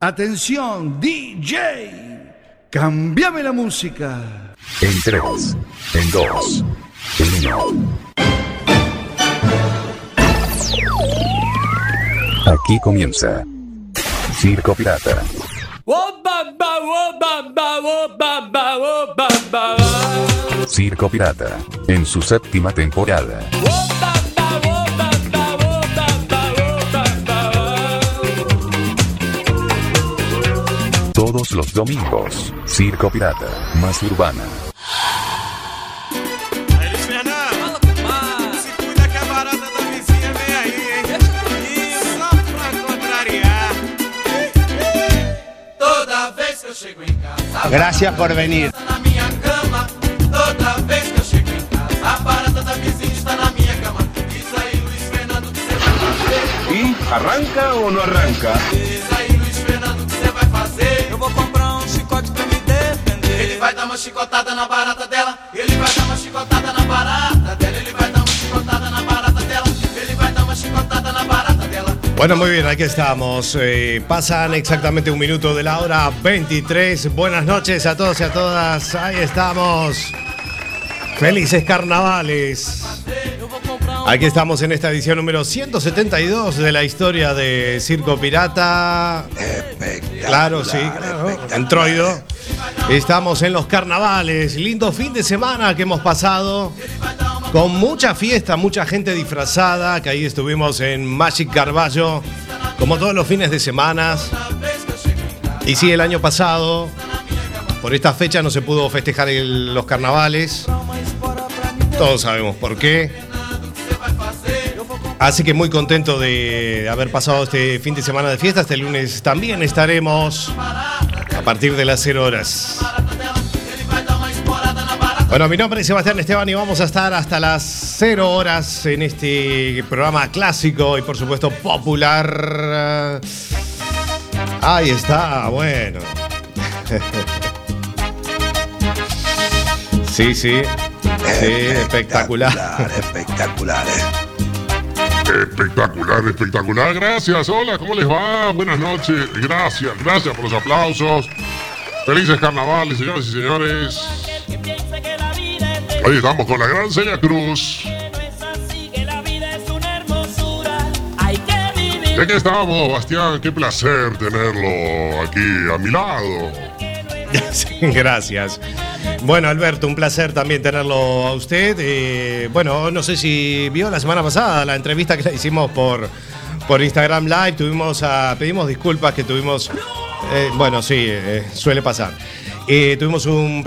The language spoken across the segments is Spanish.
Atención, DJ. Cambiame la música. En 3, en 2, en 1. Aquí comienza Circo Pirata. Circo Pirata, en su séptima temporada. Diz aí, Luiz Fernando, o que você vai fazer? ¿Y arranca o no arranca? Ele vai dar uma chicotada na barata dela. Ele vai dar uma chicotada na barata dela. Ele vai dar uma chicotada na barata dela. Ele vai dar uma chicotada na barata dela. Bueno, muy bien, aquí estamos. Eh, pasan exactamente un minuto de la hora 23. Buenas noches a todos y a todas. Ahí estamos. Felices carnavales. Aquí estamos en esta edición número 172 de la historia de Circo Pirata. Claro, sí, claro. En Troido. Estamos en los carnavales. Lindo fin de semana que hemos pasado. Con mucha fiesta, mucha gente disfrazada, que ahí estuvimos en Magic Carballo, como todos los fines de semana. Y sí, el año pasado, por esta fecha no se pudo festejar los carnavales. Todos sabemos por qué. Así que muy contento de haber pasado este fin de semana de fiesta. Este lunes también estaremos partir de las 0 horas. Bueno, mi nombre es Sebastián Esteban y vamos a estar hasta las 0 horas en este programa clásico y por supuesto popular. Ahí está, bueno. Sí, sí. Sí, espectacular. Espectacular, eh. Espectacular, espectacular. Gracias. Hola, ¿cómo les va? Buenas noches. Gracias, gracias por los aplausos. Felices carnavales, señoras y señores. Ahí estamos con la gran Celia Cruz. Y aquí estamos, Bastián. Qué placer tenerlo aquí a mi lado. Gracias. Bueno, Alberto, un placer también tenerlo a usted. Eh, bueno, no sé si vio la semana pasada la entrevista que hicimos por, por Instagram Live. Tuvimos pedimos disculpas que tuvimos. eh, bueno, sí, eh, suele pasar. Tuvimos un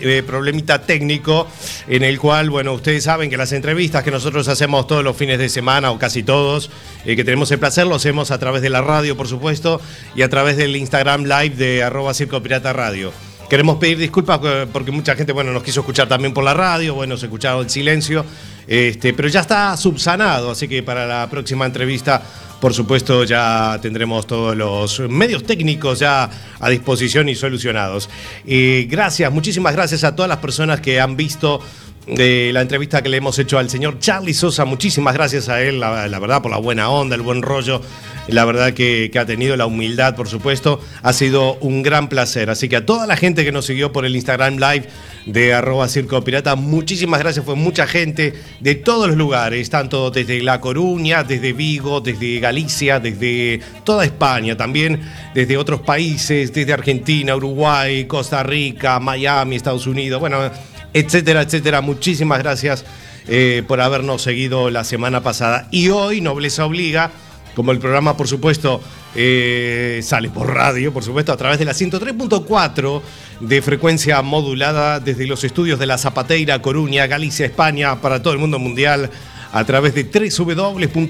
eh, problemita técnico en el cual, bueno, ustedes saben que las entrevistas que nosotros hacemos todos los fines de semana o casi todos, que tenemos el placer, lo hacemos a través de la radio, por supuesto, y a través del Instagram Live de arroba Circo Pirata Radio. Queremos pedir disculpas eh, porque mucha gente, bueno, nos quiso escuchar también por la radio, bueno, se escuchaba el silencio, este, pero ya está subsanado, así que para la próxima entrevista, por supuesto, ya tendremos todos los medios técnicos ya a disposición y solucionados. Eh, gracias, muchísimas gracias a todas las personas que han visto eh, la entrevista que le hemos hecho al señor Charlie Sosa. Muchísimas gracias a él, la, verdad, por la buena onda, el buen rollo. La verdad que, que ha tenido la humildad, por supuesto. Ha sido un gran placer. Así que a toda la gente que nos siguió por el Instagram Live de arroba Circo Pirata, muchísimas gracias. Fue mucha gente de todos los lugares, tanto desde La Coruña, desde Vigo, desde Galicia, desde toda España, también desde otros países, desde Argentina, Uruguay, Costa Rica, Miami, Estados Unidos. Bueno, etcétera, etcétera. Muchísimas gracias eh, por habernos seguido la semana pasada. Y hoy, Nobleza Obliga, como el programa, por supuesto, eh, sale por radio, por supuesto, a través de la 103.4 de frecuencia modulada desde los estudios de la Zapateira, Coruña, Galicia, España, para todo el mundo mundial, a través de www.cuacfm.org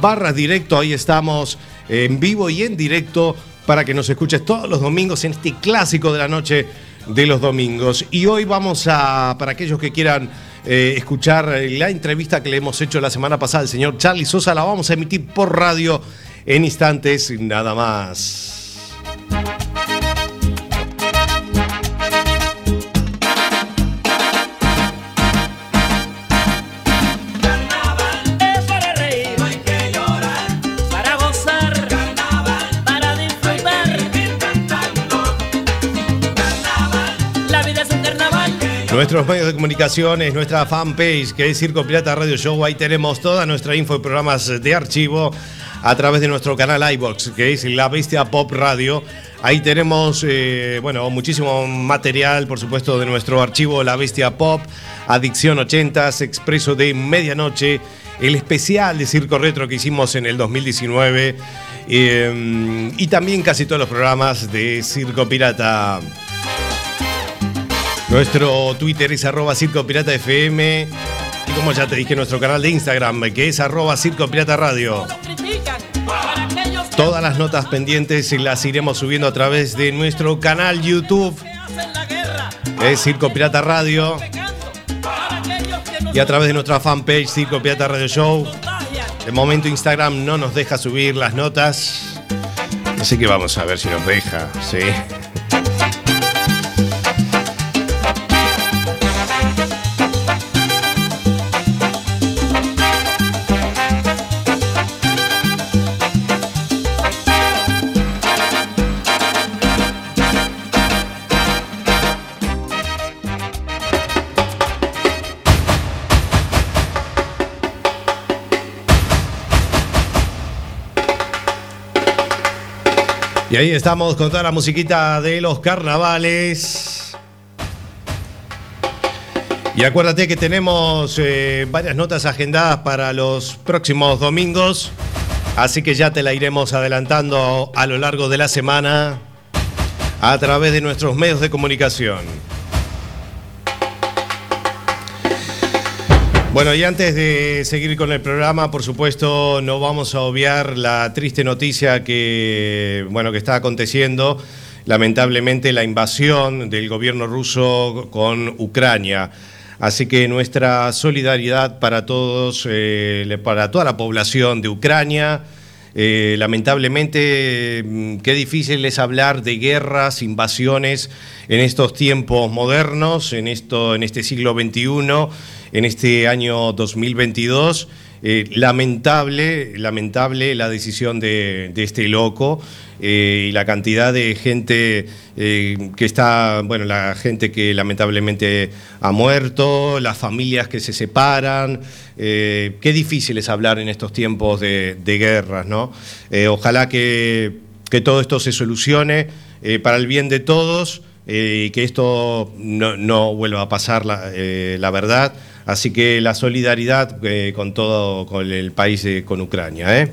barra directo. Ahí estamos en vivo y en directo para que nos escuches todos los domingos en este clásico de la noche de los domingos. Y hoy vamos a, para aquellos que quieran eh, escuchar la entrevista que le hemos hecho la semana pasada al señor Charlie Sosa, la vamos a emitir por radio en instantes, nada más. Nuestros medios de comunicaciones, nuestra fanpage que es Circo Pirata Radio Show, ahí tenemos toda nuestra info y programas de archivo a través de nuestro canal iBox, que es La Bestia Pop Radio. Ahí tenemos, eh, bueno, muchísimo material, por supuesto, de nuestro archivo La Bestia Pop, Adicción 80s, Expreso de Medianoche, el especial de Circo Retro que hicimos en el 2019 eh, y también casi todos los programas de Circo Pirata. Nuestro Twitter es arroba Circo Pirata FM. Y como ya te dije, nuestro canal de Instagram, que es arroba Circo Pirata Radio. Todas las notas pendientes las iremos subiendo a través de nuestro canal YouTube. Es Circo Pirata Radio. Y a través de nuestra fanpage Circo Pirata Radio Show. De momento Instagram no nos deja subir las notas. Así que vamos a ver si nos deja. Sí. Ahí estamos con toda la musiquita de los carnavales. Y acuérdate que tenemos eh, varias notas agendadas para los próximos domingos. Así que ya te la iremos adelantando a lo largo de la semana a través de nuestros medios de comunicación. Bueno, y antes de seguir con el programa, por supuesto, no vamos a obviar la triste noticia que, bueno, que está aconteciendo, lamentablemente, la invasión del gobierno ruso con Ucrania. Así que nuestra solidaridad para todos, eh, para toda la población de Ucrania. Eh, lamentablemente, mm, qué difícil es hablar de guerras, invasiones en estos tiempos modernos, en, esto, en este siglo XXI en este año 2022. Eh, lamentable, lamentable la decisión de, este loco eh, y la cantidad de gente eh, que está, bueno, la gente que lamentablemente ha muerto, las familias que se separan. qué difícil es hablar en estos tiempos de, guerras, ¿no? ojalá que, todo esto se solucione para el bien de todos y que esto no, no, vuelva a pasar, la, la verdad. Así que la solidaridad eh, con todo, con el país, eh, con Ucrania. ¿eh?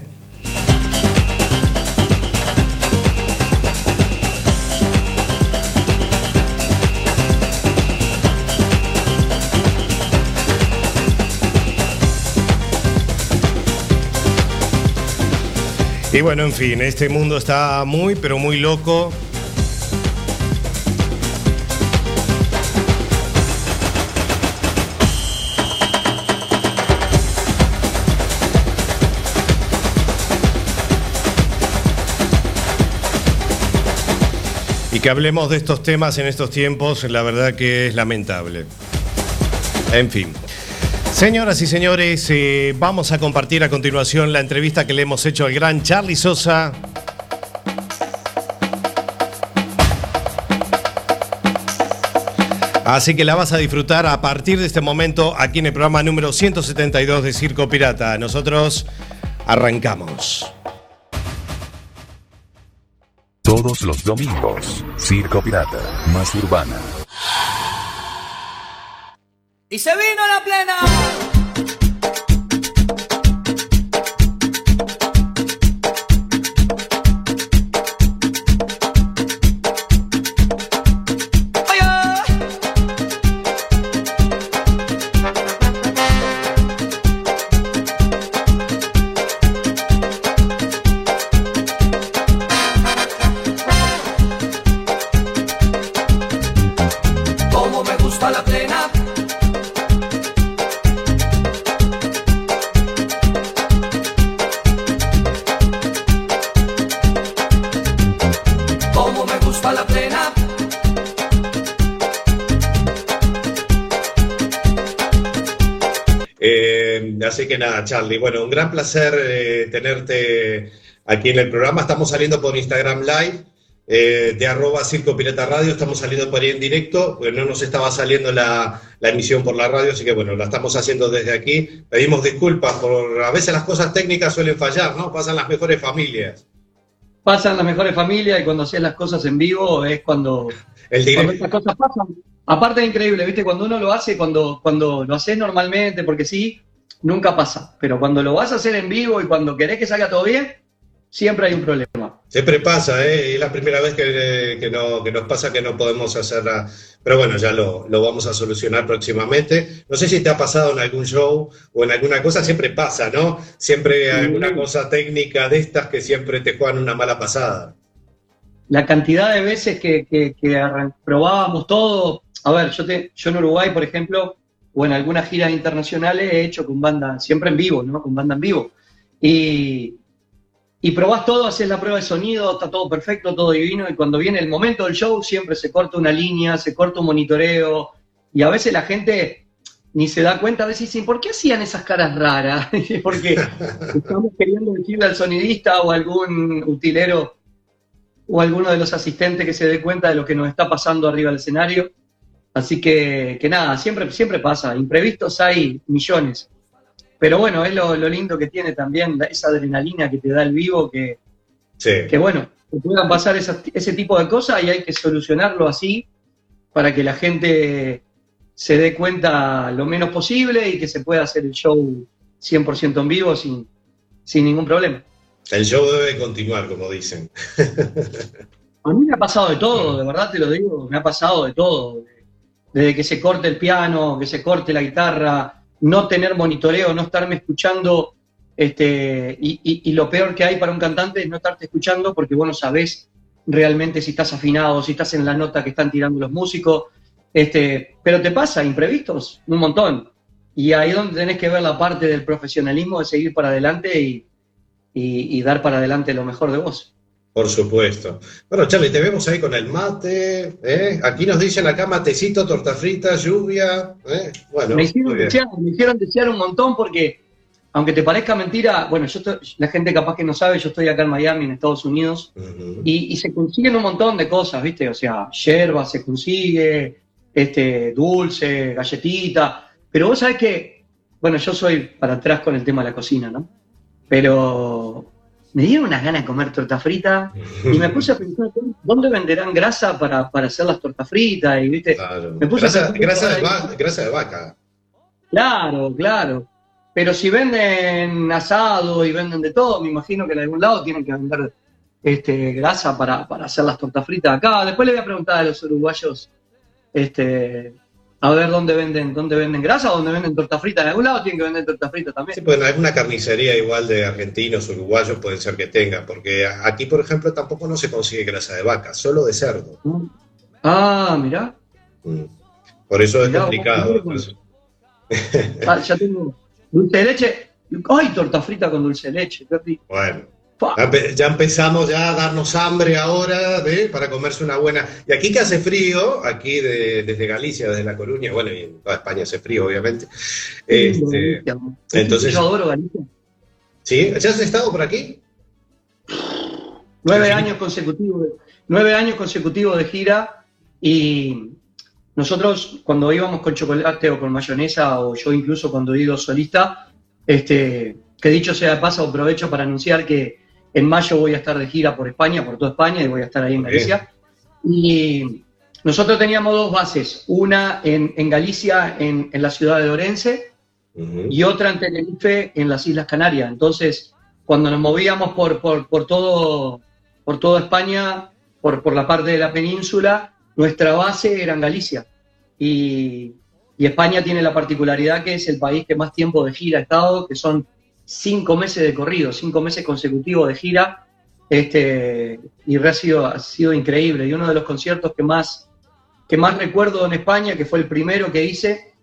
Y bueno, en fin, este mundo está muy, pero muy loco. Y que hablemos de estos temas en estos tiempos, la verdad que es lamentable. En fin. Señoras y señores, eh, vamos a compartir a continuación la entrevista que le hemos hecho al gran Charlie Sosa. Así que la vas a disfrutar a partir de este momento aquí en el programa número 172 de Circo Pirata. Nosotros arrancamos. Todos los domingos, Circo Pirata, más urbana. Y se vino la plena. Que nada, Charlie. Bueno, un gran placer eh, tenerte aquí en el programa. Estamos saliendo por Instagram Live. eh, de arroba Circo Pirata Radio, estamos saliendo por ahí en directo, pues no nos estaba saliendo la, la emisión por la radio, así que bueno, la estamos haciendo desde aquí. Pedimos disculpas por, a veces las cosas técnicas suelen fallar, ¿no? Pasan las mejores familias. Pasan las mejores familias y cuando haces las cosas en vivo es cuando, El cuando estas cosas pasan. Aparte es increíble, ¿viste? Cuando uno lo hace, cuando, cuando lo haces normalmente, porque sí, nunca pasa. Pero cuando lo vas a hacer en vivo y cuando querés que salga todo bien, siempre hay un problema. Siempre pasa, ¿eh? Es la primera vez que, que no- que nos pasa que no podemos hacerla. Pero bueno, ya lo, lo vamos a solucionar próximamente. No sé si te ha pasado en algún show o en alguna cosa, siempre pasa, ¿no? Siempre hay alguna cosa técnica de estas que siempre te juegan una mala pasada. la cantidad de veces que, que- probábamos todo. A ver, yo, te, yo en Uruguay, por ejemplo, o en algunas giras internacionales he hecho con banda, siempre en vivo, ¿no? Con banda en vivo. Y, y probás todo, haces la prueba de sonido, está todo perfecto, todo divino, y cuando viene el momento del show siempre se corta una línea, se corta un monitoreo, y a veces la gente ni se da cuenta, a veces dicen, ¿por qué hacían esas caras raras? Porque estamos queriendo decirle al sonidista o algún utilero o alguno de los asistentes que se dé cuenta de lo que nos está pasando arriba del escenario. Así que, que nada, siempre, siempre pasa. Imprevistos hay millones. Pero bueno, es lo, lo lindo que tiene también esa adrenalina que te da el vivo, que, Sí. que bueno, que puedan pasar esas- ese tipo de cosas y hay que solucionarlo así para que la gente se dé cuenta lo menos posible y que se pueda hacer el show 100% en vivo sin, sin ningún problema. El show debe continuar, como dicen. A mí me ha pasado de todo, de verdad te lo digo, me ha pasado de todo. Desde que se corte el piano, que se corte la guitarra, no tener monitoreo, no estarme escuchando. Este, y, y- lo peor que hay para un cantante es no estarte escuchando porque vos no sabés realmente si estás afinado, si estás en la nota que están tirando los músicos. Este, pero te pasa, imprevistos, un montón. Y ahí es donde tenés que ver la parte del profesionalismo de seguir para adelante y- y dar para adelante lo mejor de vos. Por supuesto. Bueno, Charlie, te vemos ahí con el mate. ¿eh? Aquí nos dicen acá matecito, torta frita, lluvia. ¿eh? Bueno, me, hicieron desear, me hicieron desear un montón porque, aunque te parezca mentira, bueno, yo estoy- la gente capaz que no sabe, yo estoy acá en Miami, en Estados Unidos, y, y se consiguen un montón de cosas, ¿viste? O sea, yerba se consigue, este, dulce, galletita, pero vos sabés que, bueno, yo soy para atrás con el tema de la cocina, ¿no? Pero me dieron unas ganas de comer torta frita y me puse a pensar, ¿dónde venderán grasa para, para hacer las tortas fritas? Y, ¿viste? Claro. Me puse a Grasa, pensar- grasa de va- grasa de vaca. Claro, claro. Pero si venden asado y venden de todo, me imagino que en algún lado tienen que vender este, grasa para, para hacer las tortas fritas acá. Después le voy a preguntar a los uruguayos este, a ver dónde venden, dónde venden grasa o dónde venden tortas fritas. En algún lado tienen que vender tortas fritas también. Sí, pues en alguna carnicería igual de argentinos, uruguayos pueden ser que tengan, porque aquí, por ejemplo, tampoco no se consigue grasa de vaca, solo de cerdo. Ah, mirá. Mm. Por eso es Mirá, complicado. Ah, ya tengo dulce de leche. ¡Ay, torta frita con dulce de leche! qué rico. Bueno. Ya, empe- ya empezamos ya a darnos hambre ahora para comerse una buena. Y aquí que hace frío, aquí de- desde Galicia, desde La Coruña, bueno, y en toda España hace frío, obviamente. Este, entonces- Yo adoro Galicia. ¿Sí? ¿Ya has estado por aquí? Nueve años consecutivos, nueve años consecutivos de gira y nosotros cuando íbamos con chocolate o con mayonesa o yo incluso cuando he ido solista, este, que dicho sea de paso, aprovecho para anunciar que en mayo voy a estar de gira por España, por toda España y voy a estar ahí en. Galicia. Y nosotros teníamos dos bases, una en, en Galicia, en, en la ciudad de Orense, y otra en Tenerife, en las Islas Canarias. Entonces, cuando nos movíamos por, por, por todo, por toda España, por, por la parte de la península, nuestra base era en Galicia. Y, y España tiene la particularidad que es el país que más tiempo de gira ha estado, que son cinco meses de corrido, cinco meses consecutivos de gira. Este, y ha sido, ha sido increíble. Y uno de los conciertos que más, que más recuerdo en España, que fue el primero que hice,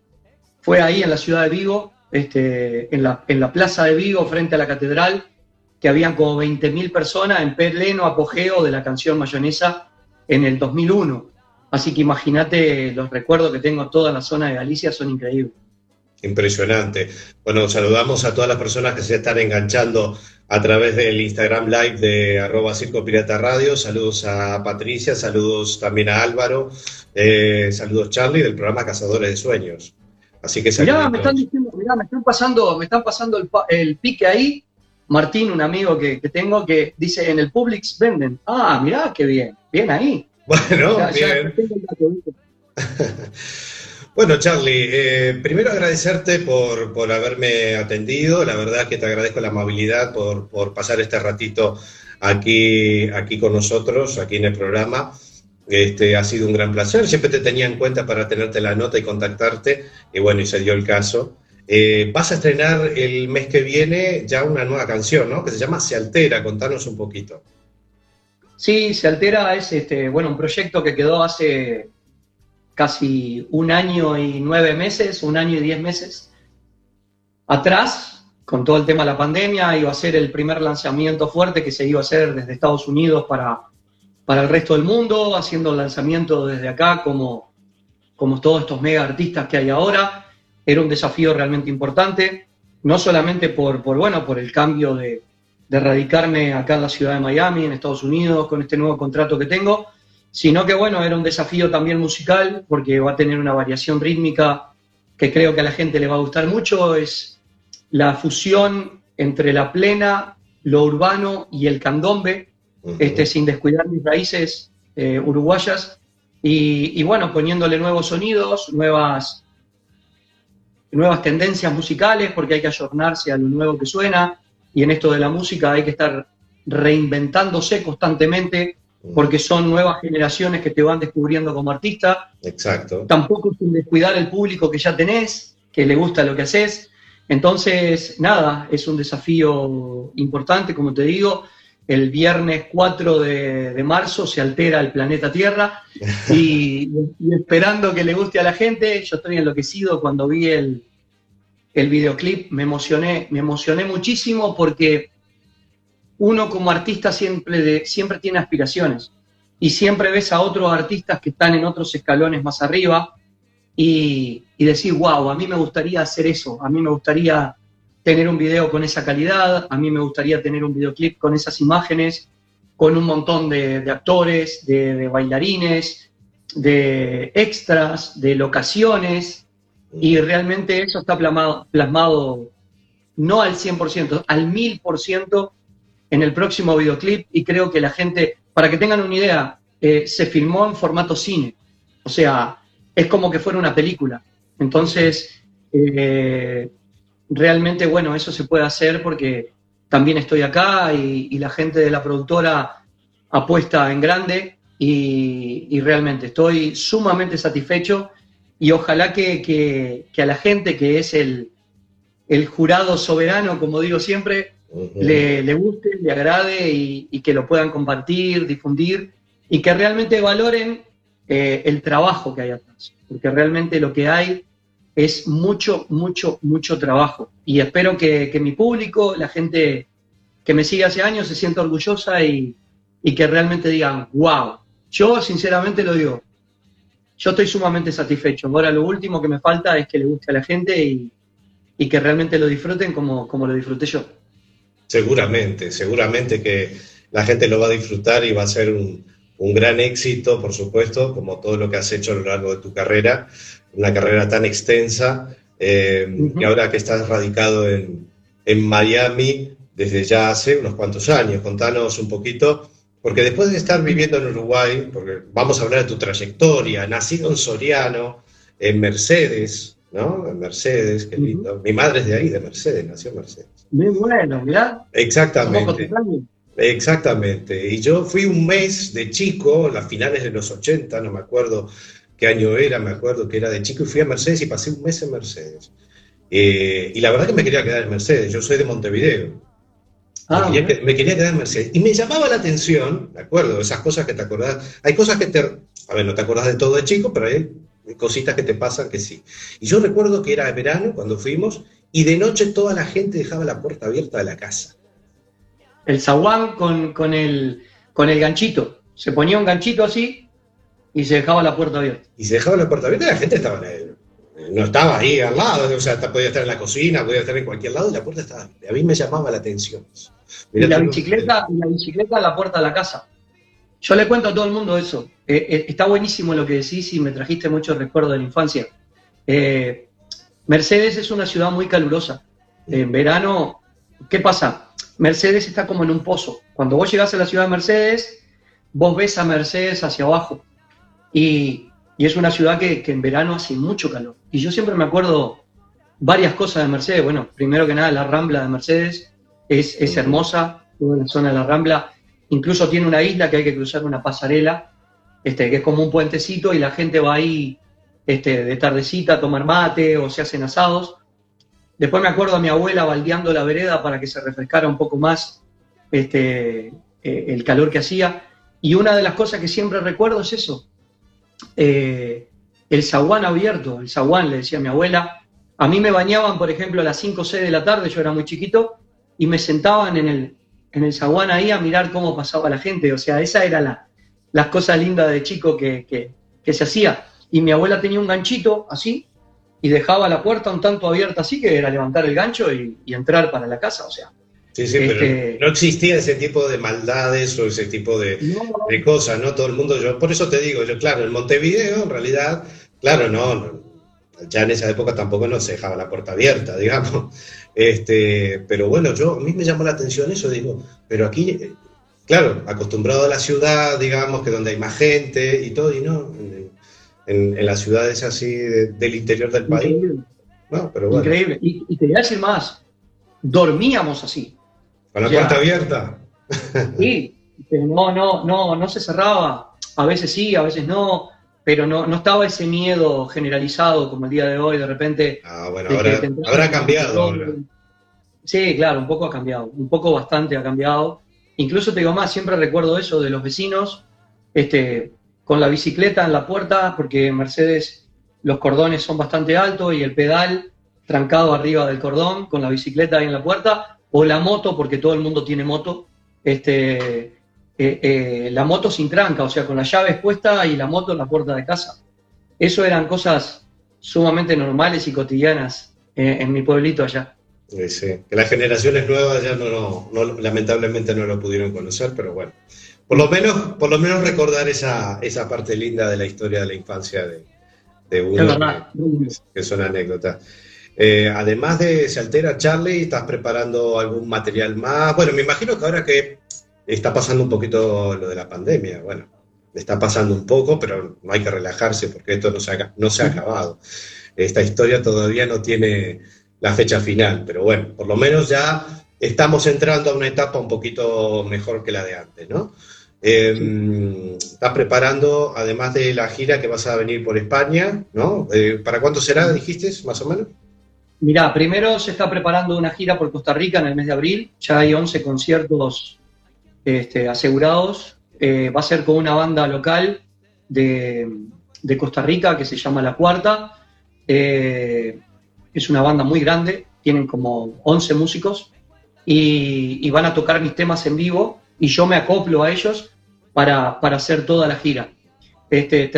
fue ahí en la ciudad de Vigo, este, en, la, en la plaza de Vigo, frente a la catedral, que habían como 20.000 personas en pleno apogeo de la canción Mayonesa en el 2001. Así que imagínate los recuerdos que tengo toda la zona de Galicia, son increíbles. Impresionante. Bueno, saludamos a todas las personas que se están enganchando a través del Instagram Live de arroba Circo Pirata Radio. Saludos a Patricia, saludos también a Álvaro, eh, saludos Charlie del programa Cazadores de Sueños. Así que Mirá, me están diciendo, mirá, me están pasando, me están pasando el, el pique ahí. Martín, un amigo que, que tengo, que dice en el Publix venden. Ah, mirá, qué bien, bien ahí. Bueno, Ya- bien. Bueno, Charlie, eh, primero agradecerte por, por haberme atendido. La verdad que te agradezco la amabilidad por, por pasar este ratito aquí, aquí con nosotros, aquí en el programa. Este, ha sido un gran placer. Siempre te tenía en cuenta para tenerte la nota y contactarte. Y bueno, y se dio el caso. Eh, vas a estrenar el mes que viene ya una nueva canción, ¿no? Que se llama Se Altera. Contanos un poquito. Sí, se altera, es este, bueno, un proyecto que quedó hace casi un año y nueve meses, un año y diez meses atrás, con todo el tema de la pandemia, iba a ser el primer lanzamiento fuerte que se iba a hacer desde Estados Unidos para, para el resto del mundo, haciendo el lanzamiento desde acá como, como todos estos mega artistas que hay ahora. Era un desafío realmente importante, no solamente por, por, bueno, por el cambio de, de radicarme acá en la ciudad de Miami, en Estados Unidos, con este nuevo contrato que tengo, sino que bueno, era un desafío también musical, porque va a tener una variación rítmica que creo que a la gente le va a gustar mucho, es la fusión entre la plena, lo urbano y el candombe, este, sin descuidar mis raíces eh, uruguayas, y, y bueno, poniéndole nuevos sonidos, nuevas, nuevas tendencias musicales, porque hay que ayornarse a lo nuevo que suena, y en esto de la música hay que estar reinventándose constantemente porque son nuevas generaciones que te van descubriendo como artista, Exacto. tampoco sin descuidar el público que ya tenés, que le gusta lo que haces. Entonces, nada, es un desafío importante, como te digo. El viernes 4 de, de marzo se altera el planeta Tierra y, y esperando que le guste a la gente, yo estoy enloquecido cuando vi el, el videoclip, me emocioné, me emocioné muchísimo porque uno como artista siempre, siempre tiene aspiraciones y siempre ves a otros artistas que están en otros escalones más arriba y, y decir, wow, a mí me gustaría hacer eso, a mí me gustaría tener un video con esa calidad, a mí me gustaría tener un videoclip con esas imágenes, con un montón de, actores, de, de bailarines, de extras, de locaciones, y realmente eso está plasmado, plasmado no al 100%, al 1000% en el próximo videoclip y creo que la gente, para que tengan una idea, eh, se filmó en formato cine, o sea, es como que fuera una película. Entonces, eh, realmente, bueno, eso se puede hacer porque también estoy acá y, la gente de la productora apuesta en grande y, realmente estoy sumamente satisfecho y ojalá que, que- a la gente que es el jurado soberano, como digo siempre, le, guste, le agrade y, que lo puedan compartir, difundir y que realmente valoren eh, el trabajo que hay atrás, porque realmente lo que hay es mucho, mucho, mucho trabajo. Y espero que, mi público, la gente que me sigue hace años, se sienta orgullosa y, que realmente digan, wow, yo sinceramente lo digo, yo estoy sumamente satisfecho. Ahora lo último que me falta es que le guste a la gente y, que realmente lo disfruten como lo disfruté yo. Seguramente, seguramente que la gente lo va a disfrutar y va a ser un, un gran éxito, por supuesto, como todo lo que has hecho a lo largo de tu carrera, una carrera tan extensa, eh, y ahora que estás radicado en, en Miami desde ya hace unos cuantos años, contanos un poquito, porque después de estar viviendo en Uruguay, porque vamos a hablar de tu trayectoria, nacido en Soriano, en Mercedes, ¿no? En Mercedes, qué lindo. Mi madre es de ahí, de Mercedes, nació en Mercedes. Muy bueno, mirá. Exactamente. Exactamente. Y yo fui un mes de chico, las finales de los 80, no me acuerdo qué año era, me acuerdo que era de chico, y fui a Mercedes y pasé un mes en Mercedes. Eh, y la verdad que me quería quedar en Mercedes, yo soy de Montevideo. Ah, me, quería, que- me quería quedar en Mercedes. Y me llamaba la atención, ¿de acuerdo? Esas cosas que te acordás. Hay cosas que te. A ver, no te acordás de todo de chico, pero hay cositas que te pasan que sí. Y yo recuerdo que era verano cuando fuimos, y de noche toda la gente dejaba la puerta abierta de la casa. El zaguán con, con, el, con el ganchito. Se ponía un ganchito así y se dejaba la puerta abierta. y se dejaba la puerta abierta y la gente estaba en el- no estaba ahí al lado, o sea, podía estar en la cocina, podía estar en cualquier lado y la puerta estaba abierta. A mí me llamaba la atención. eso. y la bicicleta, la bicicleta a la puerta de la casa. Yo le cuento a todo el mundo eso. Eh, eh, está buenísimo lo que decís y me trajiste muchos recuerdos de la infancia. Eh, Mercedes es una ciudad muy calurosa. En verano, ¿qué pasa? Mercedes está como en un pozo. Cuando vos llegás a la ciudad de Mercedes, vos ves a Mercedes hacia abajo. Y, es una ciudad que, que, en verano hace mucho calor. Y yo siempre me acuerdo varias cosas de Mercedes. Bueno, primero que nada, la Rambla de Mercedes es, es hermosa, toda la zona de la Rambla Incluso tiene una isla que hay que cruzar una pasarela, este, que es como un puentecito y la gente va ahí este, de tardecita a tomar mate o se hacen asados. Después me acuerdo a mi abuela baldeando la vereda para que se refrescara un poco más este, eh, el calor que hacía. Y una de las cosas que siempre recuerdo es eso, eh, el zaguán abierto, el zaguán, le decía mi abuela. A mí me bañaban, por ejemplo, a las 5 o 6 de la tarde, yo era muy chiquito, y me sentaban en el, en el zaguán ahí a mirar cómo pasaba la gente. O sea, esa era la, las cosas lindas de chico que, que, se hacía. Y mi abuela tenía un ganchito así y dejaba la puerta un tanto abierta así, que era levantar el gancho y, entrar para la casa. O sea, Sí, sí, pero este no existía ese tipo de maldades o ese tipo de, de, cosas, ¿no? Todo el mundo, yo, por eso te digo, yo, claro, en Montevideo, en realidad, claro, no, ya en esa época tampoco nos dejaba la puerta abierta, digamos. Este, pero bueno, yo a mí me llamó la atención eso, digo, pero aquí, claro, acostumbrado a la ciudad, digamos, que donde hay más gente y todo, y no, en, las ciudades así del interior del país. Increíble. No, pero bueno. Increíble. Y, te voy a decir más, dormíamos así. Con la puerta abierta. Sí, no, no, no, no se cerraba. A veces sí, a veces no pero no, no estaba ese miedo generalizado como el día de hoy, de repente. Ah, bueno, ahora, habrá cambiado. Sí, claro, un poco ha cambiado, un poco bastante ha cambiado. Incluso te digo más, siempre recuerdo eso de los vecinos, este, con la bicicleta en la puerta, porque en Mercedes los cordones son bastante altos y el pedal trancado arriba del cordón, con la bicicleta ahí en la puerta, o la moto, porque todo el mundo tiene moto, este, eh, eh, la moto sin tranca, o sea, con las llaves puestas y la moto en la puerta de casa. Eso eran cosas sumamente normales y cotidianas eh, en mi pueblito allá. Sí, que las generaciones nuevas ya no, lamentablemente no lo pudieron conocer, pero bueno, por lo menos, por lo menos recordar esa, esa parte linda de la historia de la infancia de, de uno, que, son anécdotas. además de Se Altera Charlie, ¿estás preparando algún material más? Bueno, me imagino que ahora que está pasando un poquito lo de la pandemia. Bueno, está pasando un poco, pero no hay que relajarse porque esto no se ha, no se ha acabado. Esta historia todavía no tiene la fecha final, pero bueno, por lo menos ya estamos entrando a una etapa un poquito mejor que la de antes, ¿no? Em, estás preparando, además de la gira que vas a venir por España, ¿no? Eh, ¿Para cuándo será, dijiste, más o menos? Mirá, primero se está preparando una gira por Costa Rica en el mes de abril. Ya hay 11 conciertos este, asegurados. Eh, va a ser con una banda local de, Costa Rica que se llama La Cuarta. Eh, es una banda muy grande, tienen como 11 músicos y, van a tocar mis temas en vivo y yo me acoplo a ellos para, hacer toda la gira. Este,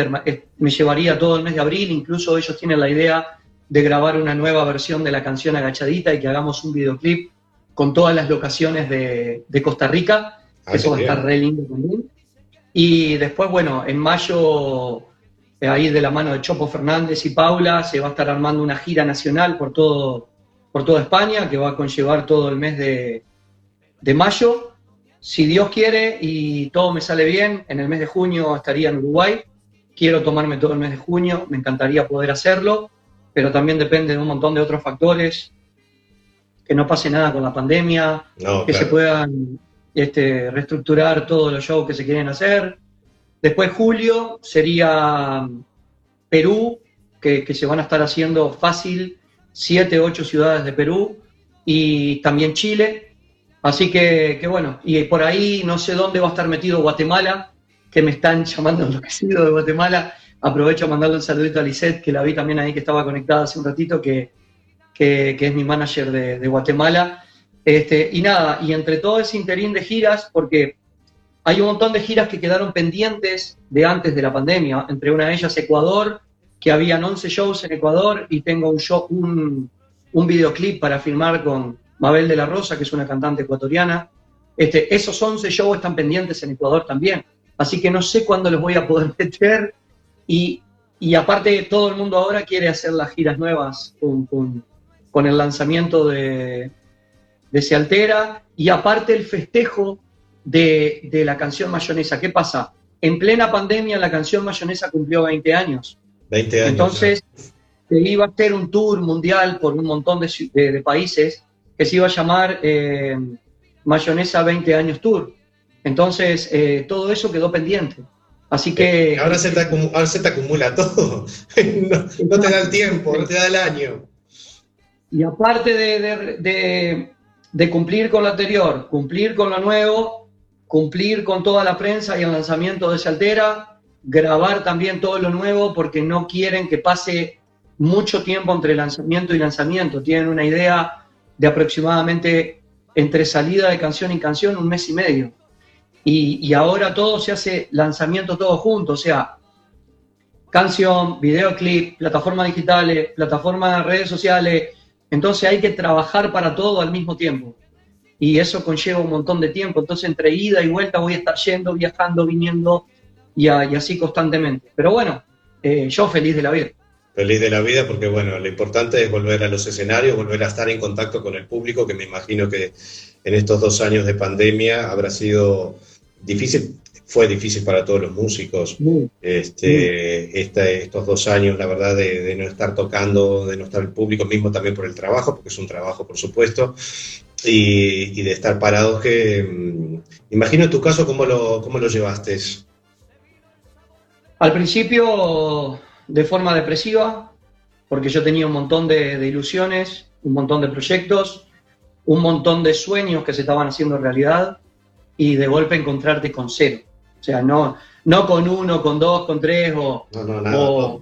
me llevaría todo el mes de abril, incluso ellos tienen la idea de grabar una nueva versión de la canción Agachadita y que hagamos un videoclip con todas las locaciones de Costa Rica Ah, Eso va a estar re lindo también. Y después, bueno, en mayo, eh, ahí de la mano de Chopo Fernández y Paula, se va a estar armando una gira nacional por, todo, por toda España, que va a conllevar todo el mes de, de mayo. Si Dios quiere y todo me sale bien, en el mes de junio estaría en Uruguay. Quiero tomarme todo el mes de junio, me encantaría poder hacerlo, pero también depende de un montón de otros factores, que no pase nada con la pandemia, que se puedan este, reestructurar todos los shows que se quieren hacer. Después julio sería Perú, que, se van a estar haciendo fácil siete, ocho ciudades de Perú y también Chile. Así que, bueno, y por ahí no sé dónde va a estar metido Guatemala, que me están llamando enloquecido de Guatemala. Aprovecho a mandarle un saludito a Lisette, que la vi también ahí que estaba conectada hace un ratito, que, que, es mi manager de, de Guatemala. Este, y nada, y entre todo ese interín de giras, porque hay un montón de giras que quedaron pendientes de antes de la pandemia, entre una de ellas Ecuador, que habían 11 shows en Ecuador y tengo un, show, un, videoclip para filmar con Mabel de la Rosa, que es una cantante ecuatoriana, Este, esos 11 shows están pendientes en Ecuador también. Así que no sé cuándo los voy a poder meter. Y, y aparte, todo el mundo ahora quiere hacer las giras nuevas con, con, con el lanzamiento de, de Se Altera. Y aparte, el festejo de, de la canción Mayonesa. ¿Qué pasa? En plena pandemia, la canción Mayonesa cumplió 20 años. 20 años. Entonces, se iba a hacer un tour mundial por un montón de, ci- de- de países que se iba a llamar eh, Mayonesa 20 años Tour. Entonces, eh, todo eso quedó pendiente. Así que... Ahora se te, acumu- ahora se te acumula todo. no, no te da el tiempo, no te da el año. Y aparte de, de- de- de cumplir con lo anterior, cumplir con lo nuevo, cumplir con toda la prensa y el lanzamiento de Saltera, grabar también todo lo nuevo porque no quieren que pase mucho tiempo entre lanzamiento y lanzamiento. Tienen una idea de aproximadamente entre salida de canción y canción un mes y medio. Y, y ahora todo se hace lanzamiento todo junto, o sea, canción, videoclip, plataformas digitales, plataformas de redes sociales. Entonces hay que trabajar para todo al mismo tiempo. Y eso conlleva un montón de tiempo. Entonces entre ida y vuelta voy a estar yendo, viajando, viniendo y, así constantemente. Pero bueno, eh, yo feliz de la vida. Feliz de la vida porque, bueno, lo importante es volver a los escenarios, volver a estar en contacto con el público, que me imagino que en estos dos años de pandemia habrá sido difícil, fue difícil para todos los músicos. Este, esta- estos dos años, la verdad, de, de no estar tocando, de no estar el público mismo también por el trabajo, porque es un trabajo, por supuesto, y, y de estar parados que... mm, imagino en tu caso cómo lo, cómo lo llevaste. Al principio de forma depresiva, porque yo tenía un montón de, de ilusiones, un montón de proyectos, un montón de sueños que se estaban haciendo realidad y de golpe encontrarte con cero. O sea, no, no con uno, con dos, con tres o, No, no, nada, o-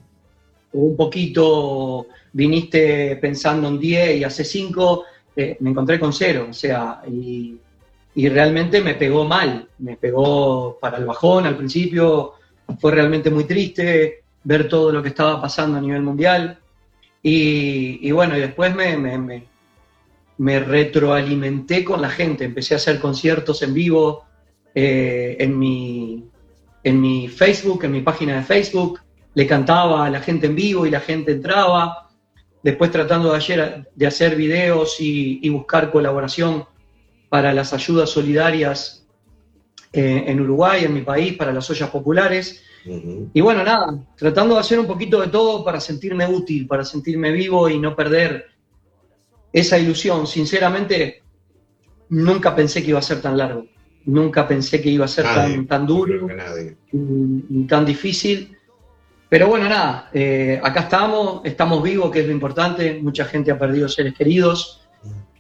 un poquito viniste pensando en 10 y hace 5, me encontré con cero. O sea, y, y realmente me pegó mal, me pegó para el bajón al principio, fue realmente muy triste ver todo lo que estaba pasando a nivel mundial. Y, y bueno, y después me, me, me- me retroalimenté con la gente, empecé a hacer conciertos en vivo eh, en, mi, en mi Facebook, en mi página de Facebook, le cantaba a la gente en vivo y la gente entraba, después tratando de, ayer, de hacer videos y, y buscar colaboración para las ayudas solidarias eh, en Uruguay, en mi país, para las ollas populares. Y bueno, nada, tratando de hacer un poquito de todo para sentirme útil, para sentirme vivo y no perder esa ilusión. Sinceramente, nunca pensé que iba a ser tan largo, nunca pensé que iba a ser Nadie, tan, tan duro y, y tan difícil. Pero bueno, nada, eh, acá estamos, estamos vivos, que es lo importante. Mucha gente ha perdido seres queridos,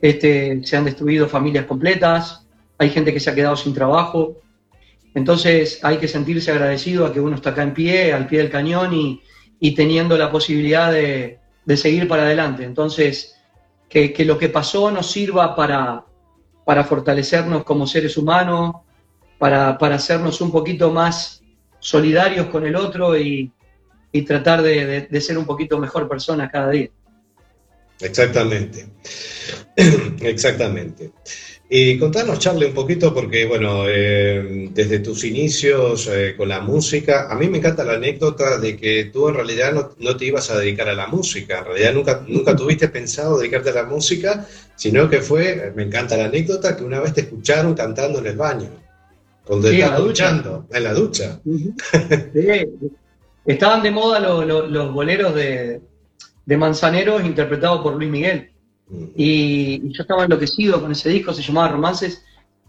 este, se han destruido familias completas, hay gente que se ha quedado sin trabajo. Entonces hay que sentirse agradecido a que uno está acá en pie, al pie del cañón y, y teniendo la posibilidad de, de seguir para adelante. Entonces, que, que lo que pasó nos sirva para, para fortalecernos como seres humanos, para, para hacernos un poquito más solidarios con el otro y, y tratar de, de- de ser un poquito mejor persona cada día. Exactamente. Exactamente. Y contanos, Charlie, un poquito, porque, bueno, eh, desde tus inicios eh, con la música, a mí me encanta la anécdota de que tú en realidad no, no te ibas a dedicar a la música, en realidad nunca, nunca tuviste pensado dedicarte a la música, sino que fue, me encanta la anécdota, que una vez te escucharon cantando en el baño, cuando Sí, estabas duchando, en la ducha. Sí. Estaban de moda lo- lo- los boleros de, de Manzaneros interpretados por Luis Miguel. Y, y yo estaba enloquecido con ese disco, se llamaba Romances.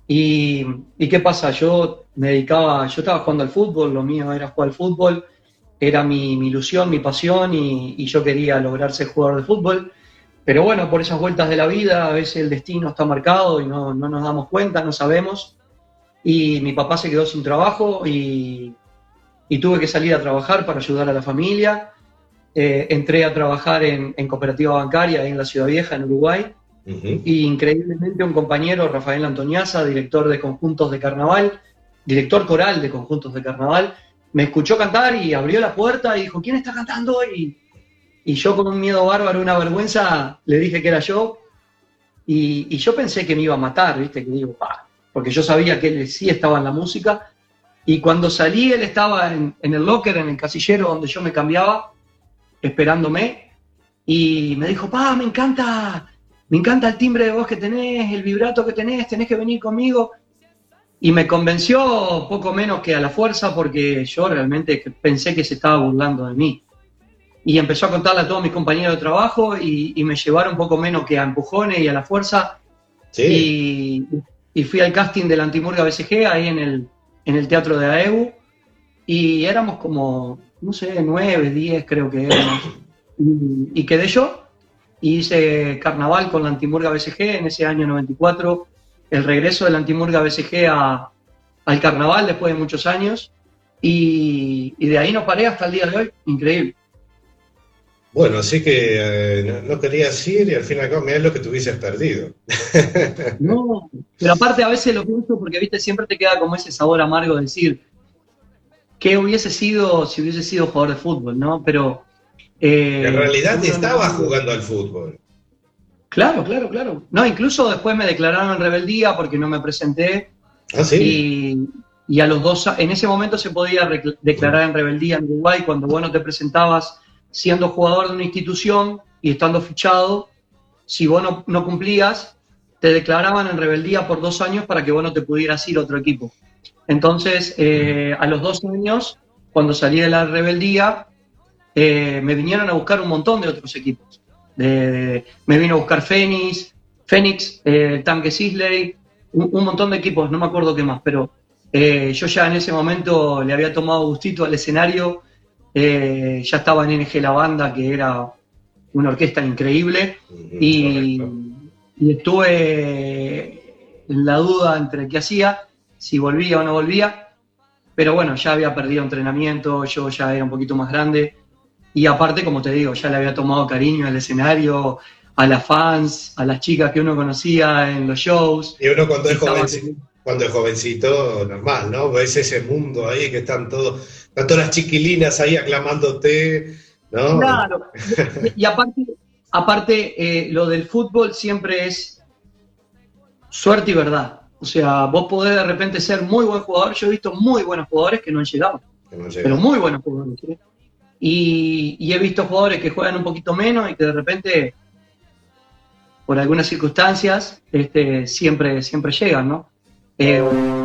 Y, y qué pasa, yo me dedicaba, yo estaba jugando al fútbol, lo mío era jugar al fútbol, era mi, mi ilusión, mi pasión y, y yo quería lograr ser jugador de fútbol. Pero bueno, por esas vueltas de la vida, a veces el destino está marcado y no, no nos damos cuenta, no sabemos. Y mi papá se quedó sin trabajo y, y tuve que salir a trabajar para ayudar a la familia. Eh, entré a trabajar en, en cooperativa bancaria en la Ciudad Vieja, en Uruguay. Y increíblemente un compañero, Rafael Antoniaza, director de conjuntos de carnaval, director coral de conjuntos de carnaval, me escuchó cantar y abrió la puerta y dijo, ¿quién está cantando hoy? Y yo con un miedo bárbaro, una vergüenza, le dije que era yo. Y, y yo pensé que me iba a matar, ¿viste? Que digo, porque yo sabía que él sí estaba en la música. Y cuando salí, él estaba en, en el locker, en el casillero donde yo me cambiaba, esperándome. Y me dijo, pa, me encanta, me encanta el timbre de voz que tenés, el vibrato que tenés, tenés que venir conmigo. Y me convenció poco menos que a la fuerza porque yo realmente pensé que se estaba burlando de mí. Y empezó a contarle a todos mis compañeros de trabajo y, y me llevaron poco menos que a empujones y a la fuerza. Sí. Y, y fui al casting de la Antimurga BCG ahí en el, en el Teatro de AEU. Y éramos como, no sé, nueve, diez creo que éramos. Y, y quedé yo. Y hice carnaval con la Antimurga BCG en ese año 94 el regreso de la Antimurga BCG a, al carnaval después de muchos años y, y, de ahí no paré hasta el día de hoy, increíble. Bueno, así que eh, no, no, querías ir y al fin y al cabo mirá lo que tuvieses perdido. no, pero aparte a veces lo pienso porque, viste, siempre te queda como ese sabor amargo de decir, ¿qué hubiese sido si hubiese sido jugador de fútbol, no? Pero... Eh, en realidad estabas jugando al fútbol. Claro, claro, claro. No, incluso después me declararon en rebeldía porque no me presenté. Ah, sí. Y, y a los dos, en ese momento se podía declarar en rebeldía en Uruguay cuando vos no te presentabas siendo jugador de una institución y estando fichado. Si vos no, no cumplías, te declaraban en rebeldía por dos años para que vos no te pudieras ir a otro equipo. Entonces, eh, a los dos años, cuando salí de la rebeldía, eh, me vinieron a buscar un montón de otros equipos. Me vino a buscar Fénix, Fénix, eh, Tanque Sisley, un, un, montón de equipos, no me acuerdo qué más, pero yo ya en ese momento le había tomado gustito al escenario, ya estaba en NG La Banda, que era una orquesta increíble, y, y, estuve en la duda entre qué hacía, si volvía o no volvía, pero bueno, ya había perdido entrenamiento, yo ya era un poquito más grande, y aparte, como te digo, ya le había tomado cariño al escenario, a las fans, a las chicas que uno conocía en los shows. Y uno cuando es jovencito, cuando es jovencito, normal, ¿no? Ves ese mundo ahí que están todos, están todas las chiquilinas ahí aclamándote, ¿no? Claro. y, y aparte, aparte eh, lo del fútbol siempre es suerte y verdad. O sea, vos podés de repente ser muy buen jugador. Yo he visto muy buenos jugadores que no han llegado. Que no pero muy buenos jugadores. ¿sí? Y, y, he visto jugadores que juegan un poquito menos y que de repente, por algunas circunstancias, este, siempre, siempre llegan, ¿no? Eh,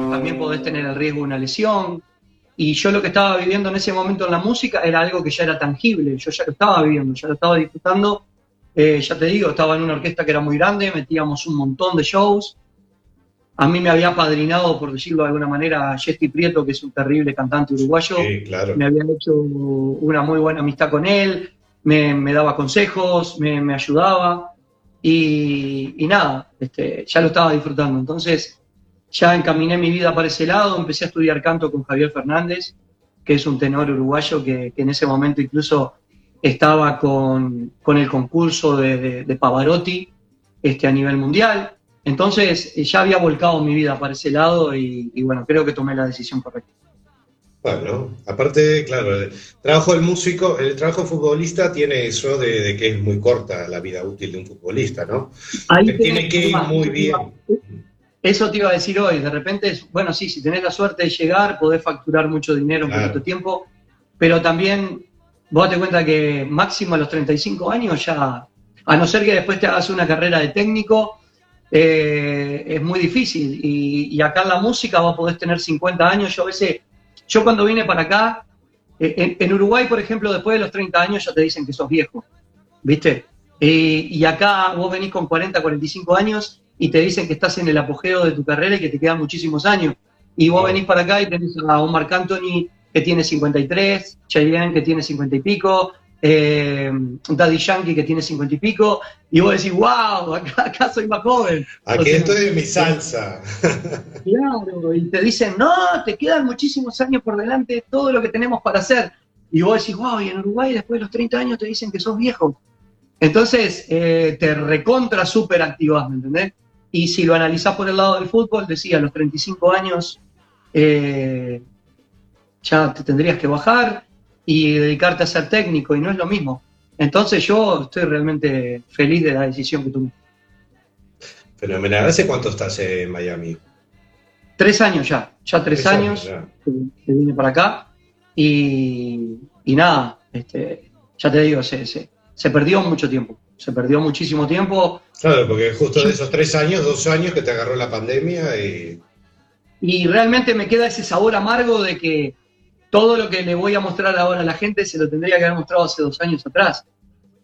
también podés tener el riesgo de una lesión. Y yo lo que estaba viviendo en ese momento en la música era algo que ya era tangible. Yo ya lo estaba viviendo, ya lo estaba disfrutando. Eh, ya te digo, estaba en una orquesta que era muy grande, metíamos un montón de shows. A mí me había padrinado, por decirlo de alguna manera, Jesti Prieto, que es un terrible cantante uruguayo. Sí, claro. Me había hecho una muy buena amistad con él, me, me daba consejos, me, me ayudaba. Y, y nada, este, ya lo estaba disfrutando. Entonces, ya encaminé mi vida para ese lado, empecé a estudiar canto con Javier Fernández, que es un tenor uruguayo que, que en ese momento incluso estaba con, con el concurso de, de, de Pavarotti este, a nivel mundial. Entonces ya había volcado mi vida para ese lado y, y, bueno, creo que tomé la decisión correcta. Bueno, aparte, claro, el trabajo del músico, el trabajo futbolista tiene eso de, de, que es muy corta la vida útil de un futbolista, ¿no? Ahí tiene que ir muy bien. Eso te iba a decir hoy, de repente, bueno, sí, si tenés la suerte de llegar, podés facturar mucho dinero en claro. poquito tiempo, pero también vos te cuenta que máximo a los 35 años ya, a no ser que después te hagas una carrera de técnico, eh, es muy difícil. Y, y, acá en la música vos podés tener 50 años. Yo a veces, yo cuando vine para acá, eh, en, en, Uruguay, por ejemplo, después de los 30 años ya te dicen que sos viejo, ¿viste? Eh, y acá vos venís con 40, 45 años y te dicen que estás en el apogeo de tu carrera y que te quedan muchísimos años. Y vos venís para acá y tenés a un Marc Anthony que tiene 53, Chayanne que tiene 50 y pico, eh, Daddy Yankee que tiene 50 y pico, y vos decís, wow, acá, acá soy más joven. Aquí o sea, estoy en mi salsa. Claro, y te dicen, no, te quedan muchísimos años por delante, todo lo que tenemos para hacer. Y vos decís, wow, y en Uruguay después de los 30 años te dicen que sos viejo. Entonces, eh, te recontra súper activas, ¿me entendés? Y si lo analizás por el lado del fútbol, decía, a los 35 años eh, ya te tendrías que bajar y dedicarte a ser técnico, y no es lo mismo. Entonces yo estoy realmente feliz de la decisión que tomé. Fenomenal. ¿Hace cuánto estás en Miami? Tres años ya, ya tres, Tres años, años, que, que vine para acá. Y, y nada, este, ya te digo, se, se, se perdió mucho tiempo. Se perdió muchísimo tiempo. Claro, porque justo de esos tres años, dos años que te agarró la pandemia y. Y realmente me queda ese sabor amargo de que todo lo que le voy a mostrar ahora a la gente se lo tendría que haber mostrado hace dos años atrás.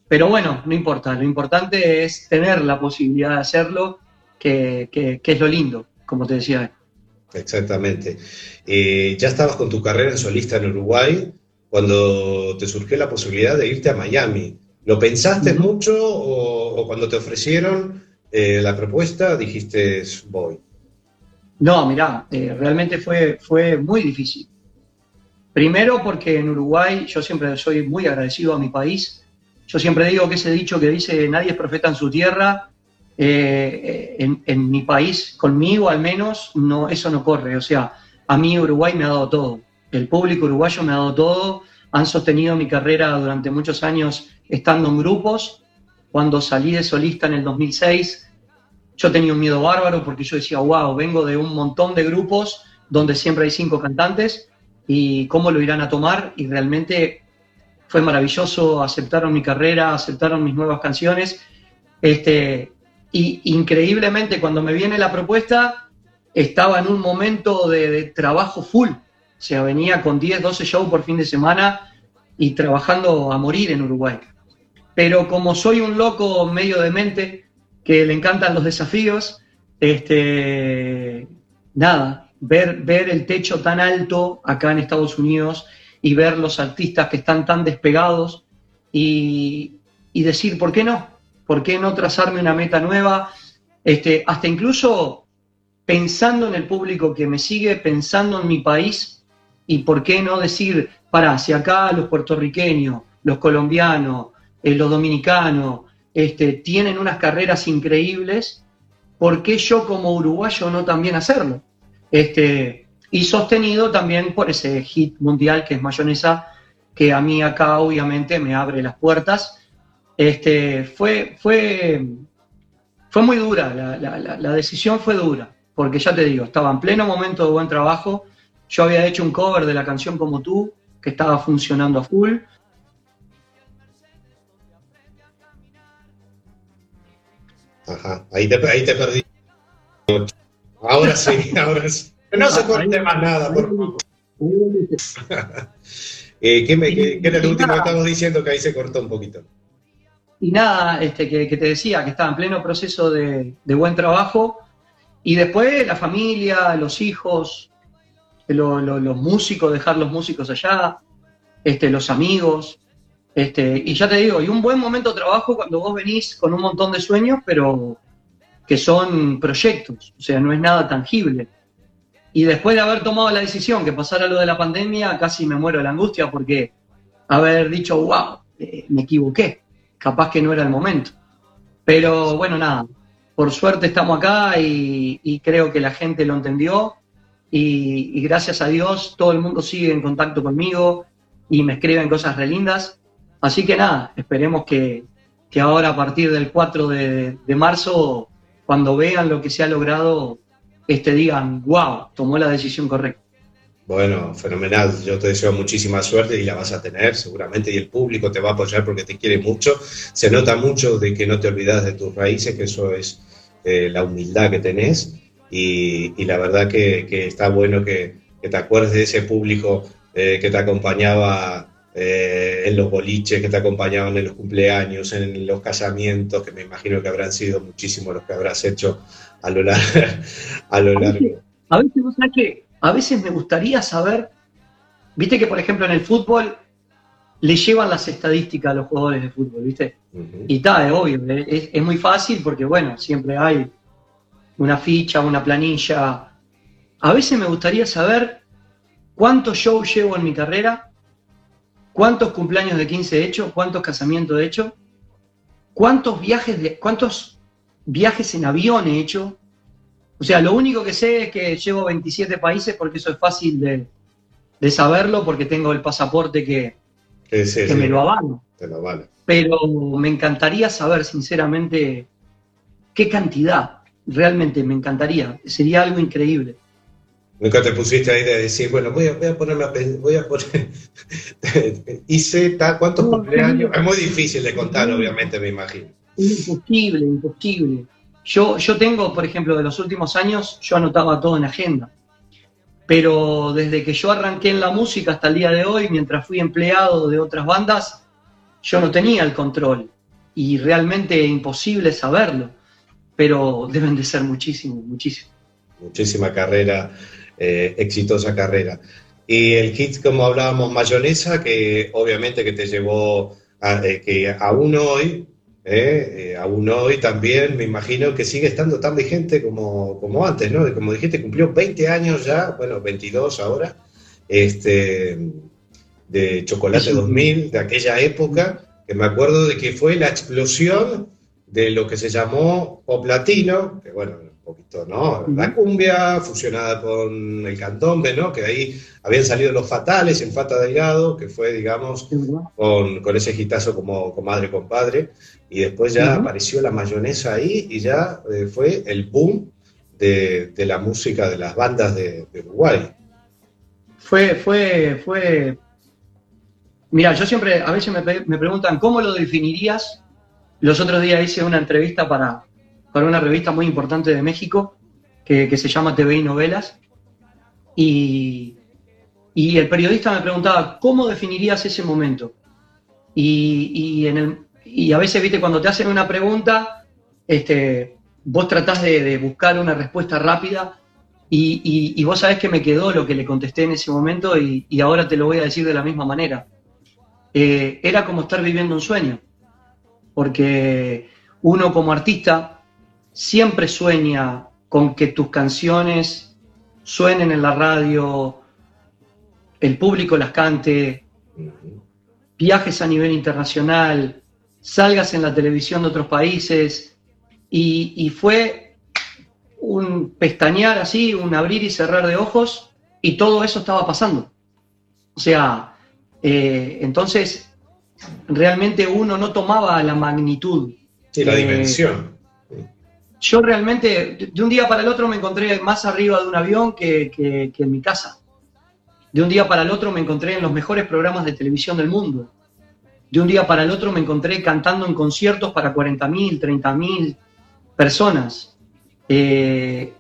Pero bueno, no importa. Lo importante es tener la posibilidad de hacerlo, que, que- que es lo lindo, como te decía. Exactamente. Eh, ya estabas con tu carrera en solista en Uruguay cuando te surgió la posibilidad de irte a Miami. ¿Lo pensaste mucho o, o cuando te ofrecieron eh, la propuesta dijiste voy? No, mirá, eh, realmente fue, fue muy difícil. Primero porque en Uruguay yo siempre soy muy agradecido a mi país. Yo siempre digo que ese dicho que dice nadie es profeta en su tierra, eh, en, mi país, conmigo al menos, no, eso no corre. O sea, a mí Uruguay me ha dado todo. El público uruguayo me ha dado todo. Han sostenido mi carrera durante muchos años estando en grupos. Cuando salí de solista en el 2006, yo tenía un miedo bárbaro porque yo decía, wow, vengo de un montón de grupos donde siempre hay cinco cantantes y cómo lo irán a tomar y realmente fue maravilloso, aceptaron mi carrera, aceptaron mis nuevas canciones. Este, y increíblemente cuando me viene la propuesta estaba en un momento de, trabajo full, o sea, venía con 10, 12 shows por fin de semana y trabajando a morir en Uruguay. Pero como soy un loco medio demente, que le encantan los desafíos, este, nada, ver, ver el techo tan alto acá en Estados Unidos y ver los artistas que están tan despegados y, y decir, ¿por qué no? ¿Por qué no trazarme una meta nueva? Este, hasta incluso pensando en el público que me sigue, pensando en mi país, y por qué no decir, para, si acá los puertorriqueños, los colombianos, eh, los dominicanos, este, tienen unas carreras increíbles, ¿por qué yo como uruguayo no también hacerlo? Este, y sostenido también por ese hit mundial que es Mayonesa, que a mí acá obviamente me abre las puertas. Este, fue, fue, fue muy dura, la, decisión fue dura, porque ya te digo, estaba en pleno momento de buen trabajo, yo había hecho un cover de la canción como tú, que estaba funcionando a full, Ajá, ahí te, ahí te perdí. Ahora sí, ahora sí. No se corte más nada, por favor. Eh, ¿qué, me- qué- qué era lo último que estábamos diciendo? Que ahí se cortó un poquito. Y nada, este, que, que te decía, que estaba en pleno proceso de, de buen trabajo. Y después la familia, los hijos, lo- lo- los músicos, dejar los músicos allá, este, los amigos. Este, y ya te digo, y un buen momento de trabajo cuando vos venís con un montón de sueños, pero que son proyectos, o sea, no es nada tangible. Y después de haber tomado la decisión que pasara lo de la pandemia, casi me muero de la angustia porque haber dicho, wow, eh, me equivoqué, capaz que no era el momento. Pero bueno, nada, por suerte estamos acá y, creo que la gente lo entendió y, gracias a Dios todo el mundo sigue en contacto conmigo y me escriben cosas re lindas. Así que nada, esperemos que, que ahora a partir del 4 de, de marzo, cuando vean lo que se ha logrado, este, digan, wow, tomó la decisión correcta. Bueno, fenomenal. Yo te deseo muchísima suerte y la vas a tener seguramente y el público te va a apoyar porque te quiere mucho. Se nota mucho de que no te olvidas de tus raíces, que eso es eh, la humildad que tenés y, y la verdad que, está bueno que, que te acuerdes de ese público eh, que te acompañaba eh, en los boliches, que te acompañaban en los cumpleaños, en los casamientos, que me imagino que habrán sido muchísimos los que habrás hecho a lo largo. A lo largo. A veces. A veces me gustaría saber, viste que por ejemplo en el fútbol le llevan las estadísticas a los jugadores de fútbol, ¿viste? Y está, es obvio, eh, es, es muy fácil porque bueno, siempre hay una ficha, una planilla. A veces me gustaría saber cuántos shows llevo en mi carrera, cuántos cumpleaños de 15 he hecho, cuántos casamientos he hecho, cuántos viajes de, cuántos viajes en avión he hecho. O sea, lo único que sé es que llevo 27 países porque eso es fácil de, de saberlo porque tengo el pasaporte que, Que sí, que sí, me lo avala. te lo. Pero me encantaría saber, sinceramente, qué cantidad. Realmente me encantaría. Sería algo increíble. Nunca te pusiste ahí de decir, bueno, voy a, voy a ponerme a voy a poner, hice tal, cuántos No, cumpleaños. no. Es muy difícil de contar, obviamente, me imagino. Imposible, imposible. Yo, yo tengo, por ejemplo, de los últimos años, yo anotaba todo en agenda. Pero desde que yo arranqué en la música hasta el día de hoy, mientras fui empleado de otras bandas, yo no tenía el control. Y realmente imposible saberlo. Pero deben de ser muchísimos, muchísimos. Muchísima carrera, eh, exitosa carrera. Y el hit, como hablábamos, Mayonesa, que obviamente que te llevó a, eh, que aún hoy, eh, eh, aún hoy también, me imagino que sigue estando tan vigente como, como antes, ¿no? Como dijiste, cumplió 20 años ya, bueno, 22 ahora, este, de Chocolate Eso. 2000, de aquella época, que me acuerdo de que fue la explosión de lo que se llamó pop latino, que bueno, poquito, ¿no? La cumbia fusionada con el candombe, ¿no? Que de ahí habían salido los fatales en Fata Delgado, que fue, digamos, con, con ese hitazo como comadre, compadre, y después ya apareció la mayonesa ahí y ya eh, fue el boom de, de la música de las bandas de, de Uruguay. Fue, fue, fue. Mira, yo siempre, a veces me, me preguntan, ¿cómo lo definirías? Los otros días hice una entrevista para, para una revista muy importante de México que, se llama TV y Novelas. Y, y el periodista me preguntaba, ¿cómo definirías ese momento? Y, y a veces, viste, cuando te hacen una pregunta, este, vos tratás de, buscar una respuesta rápida y, y- y vos sabés que me quedó lo que le contesté en ese momento y, y ahora te lo voy a decir de la misma manera. Eh, era como estar viviendo un sueño, porque uno como artista siempre sueña con que tus canciones suenen en la radio, el público las cante, viajes a nivel internacional, salgas en la televisión de otros países y, y fue un pestañear así, un abrir y cerrar de ojos, y todo eso estaba pasando. O sea, eh, entonces realmente uno no tomaba la magnitud. Sí, la Eh, dimensión. Yo realmente, de- un día para el otro me encontré más arriba de un avión que, que- que en mi casa. De un día para el otro me encontré en los mejores programas de televisión del mundo. De un día para el otro me encontré cantando en conciertos para 40.000, 30.000 personas. Eh,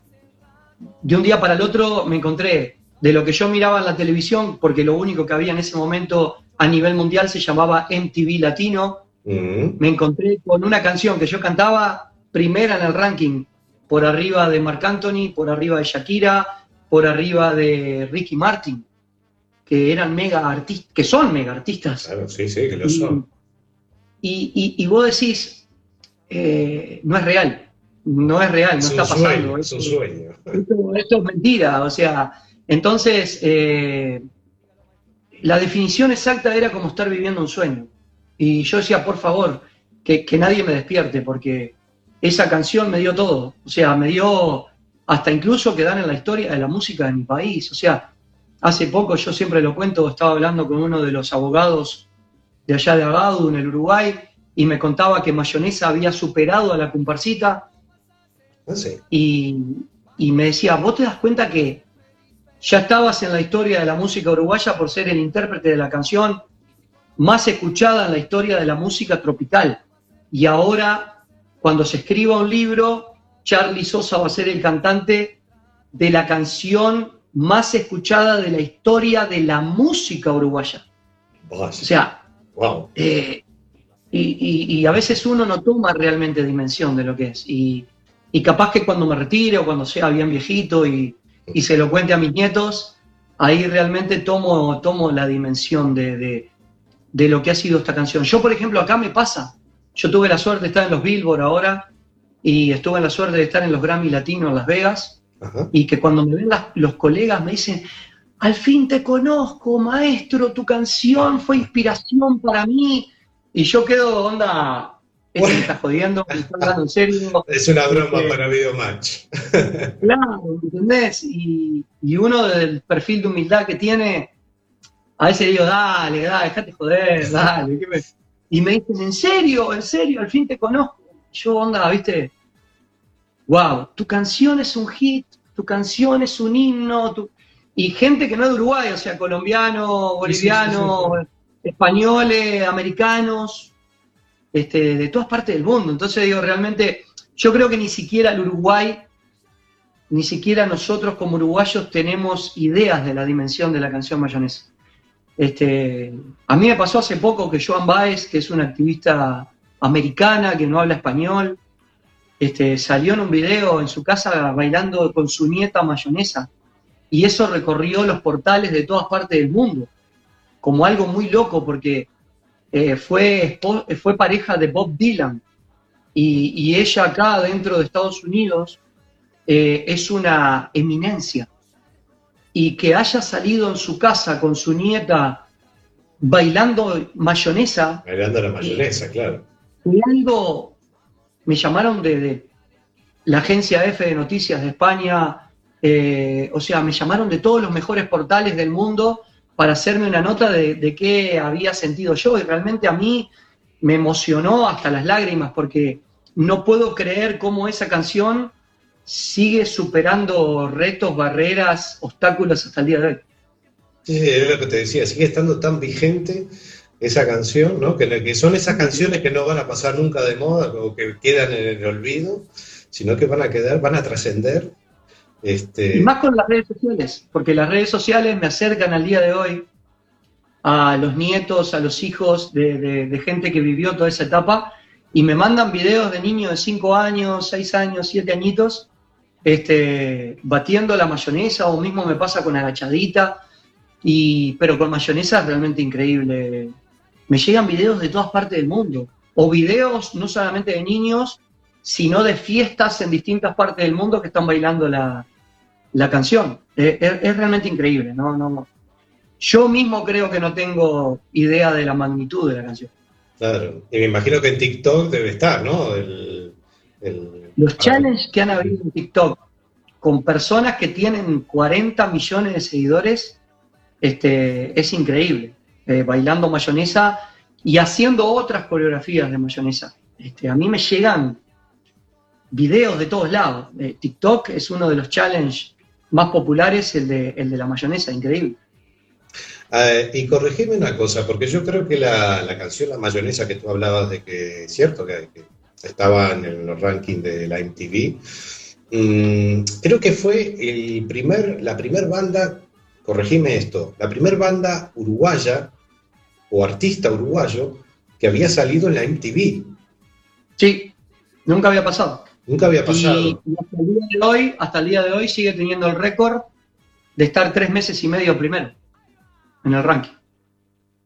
de un día para el otro me encontré de lo que yo miraba en la televisión, porque lo único que había en ese momento a nivel mundial se llamaba MTV Latino, Mm. me encontré con una canción que yo cantaba primera en el ranking, por arriba de Marc Anthony, por arriba de Shakira, por arriba de Ricky Martin, que eran mega artistas, que son mega artistas. Claro, sí, sí, que lo son. y- y- y vos decís, eh, no es real, no es real, no Es está pasando. sueño, es un esto- sueño. esto, esto es mentira, o sea, entonces eh, la definición exacta era como estar viviendo un sueño. Y yo decía, por favor, que, que nadie me despierte, porque esa canción me dio todo, o sea, me dio hasta incluso quedar en la historia de la música de mi país, o sea, hace poco, yo siempre lo cuento, estaba hablando con uno de los abogados de allá de Agadu, en el Uruguay, y me contaba que Mayonesa había superado a la comparsita, sí. y, y me decía, vos te das cuenta que ya estabas en la historia de la música uruguaya por ser el intérprete de la canción más escuchada en la historia de la música tropical. Y ahora, cuando se escriba un libro, Charlie Sosa va a ser el cantante de la canción más escuchada de la historia de la música uruguaya. Vaya. O sea, wow. eh, y, y- y a veces uno no toma realmente dimensión de lo que es. Y, y capaz que cuando me retire o cuando sea bien viejito y, y se lo cuente a mis nietos, ahí realmente tomo, tomo la dimensión de, de- de lo que ha sido esta canción. Yo, por ejemplo, acá me pasa. Yo tuve la suerte de estar en los Billboard ahora y estuve en la suerte de estar en los Grammy Latinos en Las Vegas Ajá. y que cuando me ven las- los colegas me dicen, al fin te conozco, maestro, tu canción fue inspiración para mí. Y yo quedo, onda, este me está jodiendo, me está hablando en serio. Es una broma Este, para Videomatch. Claro, ¿entendés? Y, y uno del perfil de humildad que tiene, a veces digo, dale, dale, déjate joder, dale. ¿qué me-?" Y me dicen, ¿en serio? ¿En serio? Al fin te conozco. Yo, onda, viste, wow, tu canción es un hit, tu canción es un himno, tu- y gente que no es de Uruguay, o sea, colombiano, boliviano, españoles, americanos, este, de todas partes del mundo. Entonces digo, realmente, yo creo que ni siquiera el Uruguay, ni siquiera nosotros como uruguayos tenemos ideas de la dimensión de la canción mayonesa. Este, a mí me pasó hace poco que Joan Baez, que es una activista americana que no habla español, este, salió en un video en su casa bailando con su nieta mayonesa. Y eso recorrió los portales de todas partes del mundo, como algo muy loco, porque eh, fue, fue pareja de Bob Dylan. Y, y ella acá dentro de Estados Unidos eh, es una eminencia. Y que haya salido en su casa con su nieta bailando mayonesa, Bailando la mayonesa, claro. y algo, me llamaron de, de la agencia F de Noticias de España, eh, o sea, me llamaron de todos los mejores portales del mundo para hacerme una nota de, de qué había sentido yo y realmente a mí me emocionó hasta las lágrimas porque no puedo creer cómo esa canción sigue superando retos, barreras, obstáculos hasta el día de hoy. Sí, es lo que te decía, sigue estando tan vigente esa canción, ¿no? Que, que son esas canciones que no van a pasar nunca de moda o que quedan en el olvido, sino que van a quedar, van a trascender. Este, Y más con las redes sociales, porque las redes sociales me acercan al día de hoy a los nietos, a los hijos de, de- de gente que vivió toda esa etapa y me mandan videos de niños de 5 años, 6 años, 7 añitos, este, batiendo la mayonesa o mismo me pasa con agachadita, y, pero con mayonesa es realmente increíble. Me llegan videos de todas partes del mundo, o videos no solamente de niños, sino de fiestas en distintas partes del mundo que están bailando la, la canción. Eh, Es, realmente increíble, ¿no? No, Yo mismo creo que no tengo idea de la magnitud de la canción. claro. Y me imagino que en TikTok debe estar, ¿no? El, el- Los challenges que han habido en TikTok con personas que tienen 40 millones de seguidores este, es increíble. Eh, bailando mayonesa y haciendo otras coreografías de mayonesa. Este, a mí me llegan videos de todos lados. Eh, TikTok es uno de los challenges más populares, el de, el de la mayonesa, increíble. Eh, y corregime una cosa, porque yo creo que la, la canción La Mayonesa que tú hablabas de que es cierto que, que estaba en los rankings de la MTV, mm, creo que fue el primer, la primer banda, corregime esto, la primer banda uruguaya o artista uruguayo que había salido en la MTV. Sí, nunca había pasado. Nunca había pasado. Y, y hasta el día de hoy, hasta el día de hoy sigue teniendo el récord de estar tres meses y medio primero en el ranking.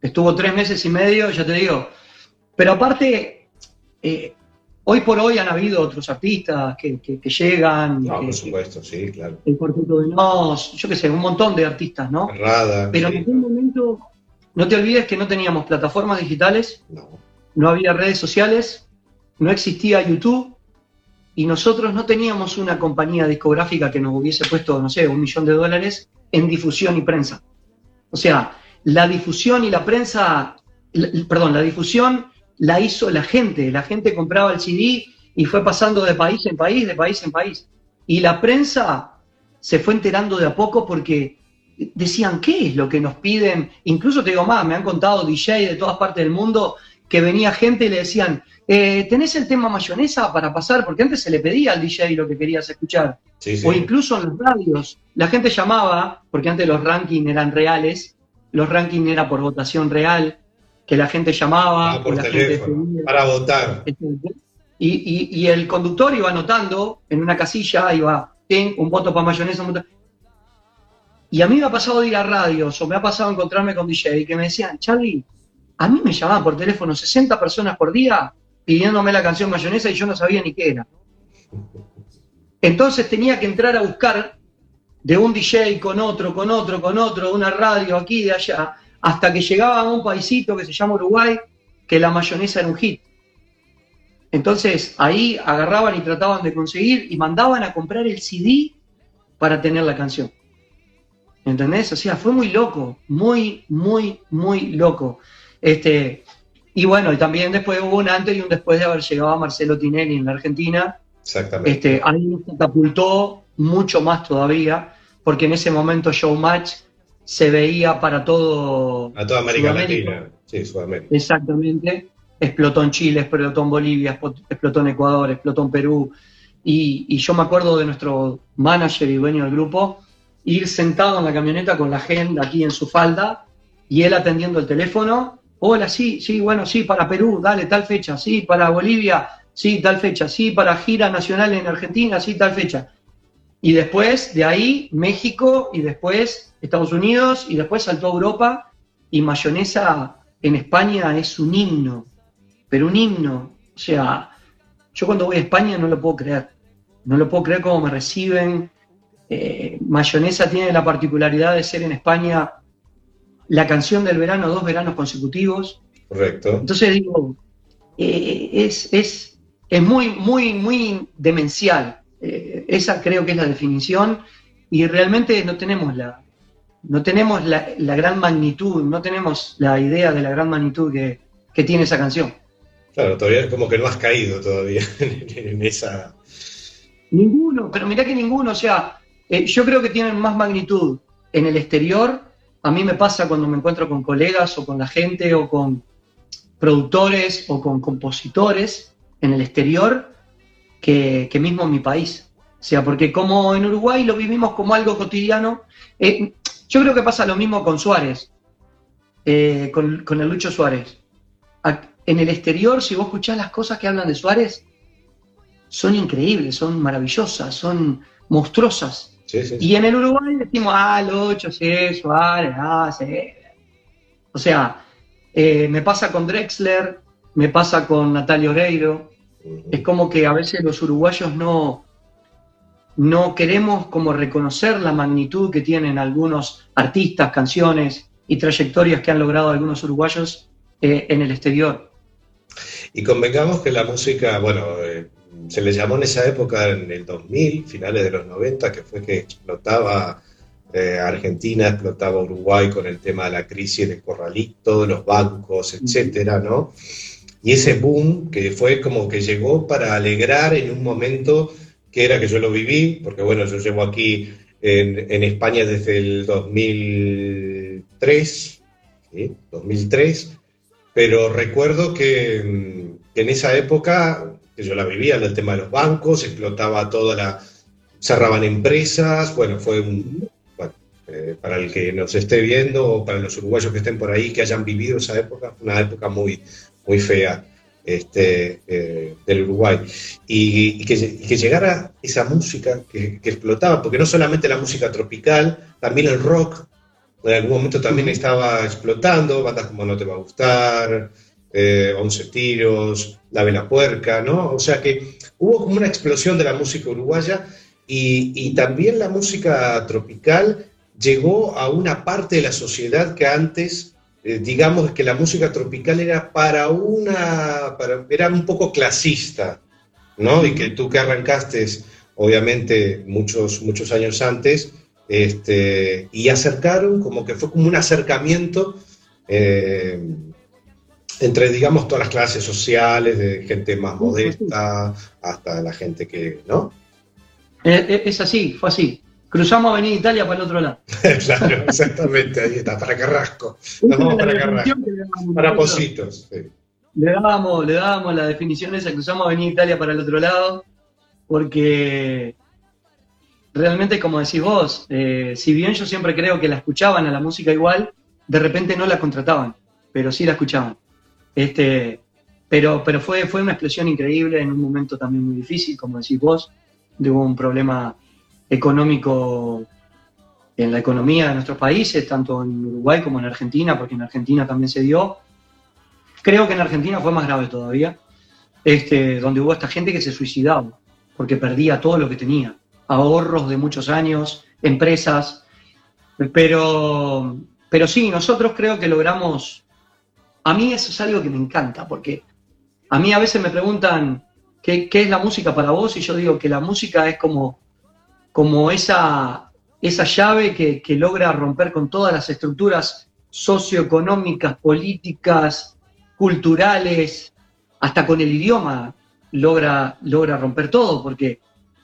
Estuvo tres meses y medio, ya te digo. Pero aparte, eh, hoy por hoy han habido otros artistas que, que- que llegan, No, que- por supuesto, sí, claro. el Cuarteto de Nos, yo qué sé, un montón de artistas, ¿no? Rada. Pero sí. en aquel momento, no te olvides que no teníamos plataformas digitales, No. no había redes sociales, no existía YouTube y nosotros no teníamos una compañía discográfica que nos hubiese puesto, no sé, un millón de dólares en difusión y prensa. O sea, la difusión y la prensa, la- perdón, la difusión la hizo la gente, la gente compraba el CD y fue pasando de país en país, de país en país. Y la prensa se fue enterando de a poco porque decían, ¿qué es lo que nos piden? Incluso te digo más, me han contado DJ de todas partes del mundo que venía gente y le decían, eh, ¿tenés el tema mayonesa para pasar? Porque antes se le pedía al DJ lo que querías escuchar. Sí, sí. O incluso en los radios. La gente llamaba, porque antes los rankings eran reales, los rankings era por votación real, que la gente llamaba, Ah, o por la teléfono, gente pedía. para votar. Y, y- y el conductor iba anotando en una casilla, iba, ten un voto para mayonesa, un voto. Y a mí me ha pasado de ir a radios o me ha pasado encontrarme con DJ que me decían, Charlie, a mí me llamaban por teléfono 60 personas por día pidiéndome la canción mayonesa y yo no sabía ni qué era. Entonces tenía que entrar a buscar de un DJ con otro, con otro, con otro, una radio aquí, de allá, hasta que llegaba a un paisito que se llama Uruguay, que la mayonesa era un hit. Entonces ahí agarraban y trataban de conseguir y mandaban a comprar el CD para tener la canción. ¿Entendés? O sea, fue muy loco, muy, muy, muy loco. Este, y bueno, y también después hubo un antes y un después de haber llegado a Marcelo Tinelli en la Argentina. Exactamente. Este, ahí nos catapultó mucho más todavía, porque en ese momento Showmatch se veía para todo A toda América Sudamérica. Latina. Sí, Sudamérica. Exactamente. Explotó en Chile, explotó en Bolivia, explotó en Ecuador, explotó en Perú. Y, y yo me acuerdo de nuestro manager y dueño del grupo ir sentado en la camioneta con la agenda aquí en su falda y él atendiendo el teléfono. Hola, sí, sí, bueno, sí, para Perú, dale, tal fecha, sí, para Bolivia, sí, tal fecha, sí, para gira nacional en Argentina, sí, tal fecha. Y después de ahí México y después Estados Unidos y después saltó a Europa y mayonesa en España es un himno, pero un himno. O sea, yo cuando voy a España no lo puedo creer. No lo puedo creer cómo me reciben. Eh, mayonesa tiene la particularidad de ser en España la canción del verano dos veranos consecutivos. Correcto. Entonces digo, eh, es, es, es muy, muy, muy demencial. Eh, esa creo que es la definición y realmente no tenemos la, no tenemos la, la gran magnitud, no tenemos la idea de la gran magnitud que, que tiene esa canción. Claro, todavía es como que no has caído todavía en esa. Ninguno, pero mirá que ninguno, o sea, eh, yo creo que tienen más magnitud en el exterior. A mí me pasa cuando me encuentro con colegas o con la gente o con productores o con compositores en el exterior que, que mismo en mi país. O sea, porque como en Uruguay lo vivimos como algo cotidiano, eh, yo creo que pasa lo mismo con Suárez, eh, con, con el Lucho Suárez. En el exterior, si vos escuchás las cosas que hablan de Suárez, son increíbles, son maravillosas, son monstruosas. Sí, sí, sí. Y en el Uruguay decimos, ah, Lucho, sí, Suárez, ah, sí. O sea, eh, me pasa con Drexler, me pasa con Natalia Oreiro. Es como que a veces los uruguayos no, no queremos como reconocer la magnitud que tienen algunos artistas, canciones y trayectorias que han logrado algunos uruguayos eh, en el exterior. Y convengamos que la música, bueno, eh, se le llamó en esa época, en el 2000, finales de los 90, que fue que explotaba eh, Argentina, explotaba Uruguay con el tema de la crisis del corralito, de los bancos, etcétera, ¿no? Y ese boom que fue como que llegó para alegrar en un momento que era que yo lo viví, porque bueno, yo llevo aquí en, España desde el 2003, ¿sí? 2003, pero recuerdo que, en esa época, que yo la vivía, el tema de los bancos, explotaba toda la... cerraban empresas, bueno, fue un... eh, para el que nos esté viendo o para los uruguayos que estén por ahí, que hayan vivido esa época, una época muy, muy fea este, eh, del Uruguay. Y, y que, y que llegara esa música que, que explotaba, porque no solamente la música tropical, también el rock, en algún momento también estaba explotando, bandas como No Te Va a Gustar, eh, Once Tiros, La Vela Puerca, ¿no? O sea que hubo como una explosión de la música uruguaya y, y también la música tropical llegó a una parte de la sociedad que antes, eh, digamos que la música tropical era para una, para- era un poco clasista, ¿no? Y que tú que arrancaste, obviamente, muchos, muchos años antes, este, y acercaron, como que fue como un acercamiento eh, entre, digamos, todas las clases sociales, de gente más modesta hasta la gente que, ¿no? Eh, Es así, fue así. Cruzamos Avenida Italia para el otro lado. claro, exactamente, ahí está, para Carrasco. Nos vamos para Carrasco. Para Positos, sí. Le dábamos, le dábamos la definición esa, cruzamos Avenida Italia para el otro lado, porque realmente, como decís vos, eh, si bien yo siempre creo que la escuchaban a la música igual, de repente no la contrataban, pero sí la escuchaban. Este, pero pero fue, fue una explosión increíble en un momento también muy difícil, como decís vos, de hubo un problema económico en la economía de nuestros países, tanto en Uruguay como en Argentina, porque en Argentina también se dio. Creo que en Argentina fue más grave todavía, este, donde hubo esta gente que se suicidaba, porque perdía todo lo que tenía, ahorros de muchos años, empresas, pero, pero sí, nosotros creo que logramos, a mí eso es algo que me encanta, porque a mí a veces me preguntan, ¿qué, qué es la música para vos? Y yo digo que la música es como, como esa, esa llave que, que logra romper con todas las estructuras socioeconómicas, políticas, culturales, hasta con el idioma logra, logra romper todo, porque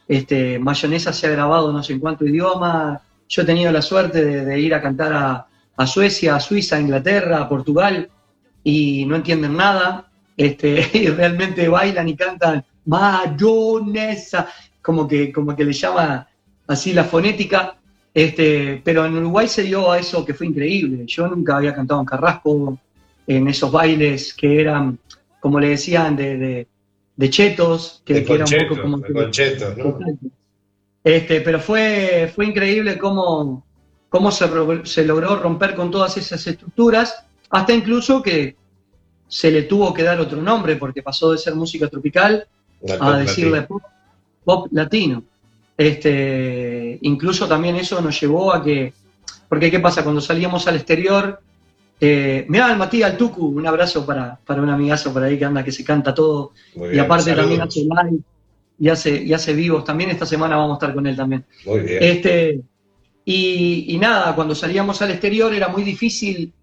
Este, Mayonesa se ha grabado no sé en cuánto idioma. Yo he tenido la suerte de, ir a cantar a, a Suecia, a Suiza, a Inglaterra, a Portugal y no entienden nada. Este, y realmente bailan y cantan mayonesa, como que, como que le llama así la fonética. Este, pero en Uruguay se dio a eso que fue increíble. Yo nunca había cantado en Carrasco, en esos bailes que eran, como le decían, de, de, de chetos, que, De que era un poco como de que- conchetos, ¿no? este, pero fue, fue increíble cómo, cómo se, se logró romper con todas esas estructuras, hasta incluso que se le tuvo que dar otro nombre, porque pasó de ser música tropical a decirle pop latino. Este, incluso también eso nos llevó a que, porque ¿qué pasa? Cuando salíamos al exterior, eh, mirá al Matías al Tucu, un abrazo para, para un amigazo por ahí que anda, que se canta todo, Muy y bien, aparte también hace live y hace, y hace vivos. También esta semana vamos a estar con él también. Muy bien. Este, y, y nada, cuando salíamos al exterior era muy difícil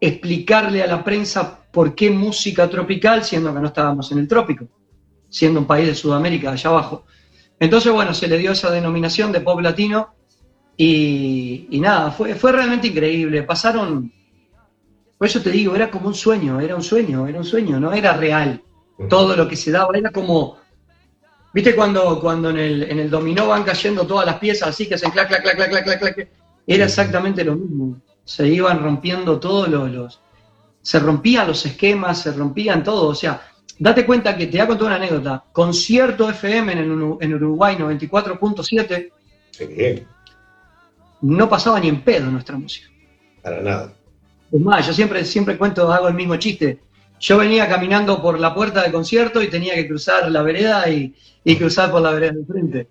explicarle a la prensa por qué música tropical, siendo que no estábamos en el trópico, siendo un país de Sudamérica, allá abajo. Entonces, bueno, se le dio esa denominación de pop latino y, y nada, fue, fue realmente increíble. Pasaron, por eso te digo, era como un sueño, era un sueño, era un sueño, no era real. Todo lo que se daba era como, ¿viste cuando, cuando en, el, en el dominó van cayendo todas las piezas así que hacen clac, clac, clac, clac, clac, clac? Era exactamente lo mismo. Se iban rompiendo todos los, los- se rompían los esquemas, se rompían todo. O sea, date cuenta que te voy a contar una anécdota. Concierto FM en, el Uru- en Uruguay 94.7 Qué bien, no pasaba ni en pedo nuestra música. para nada. Es más, yo siempre, siempre cuento, hago el mismo chiste. Yo venía caminando por la puerta del concierto y tenía que cruzar la vereda y, y cruzar por la vereda de frente.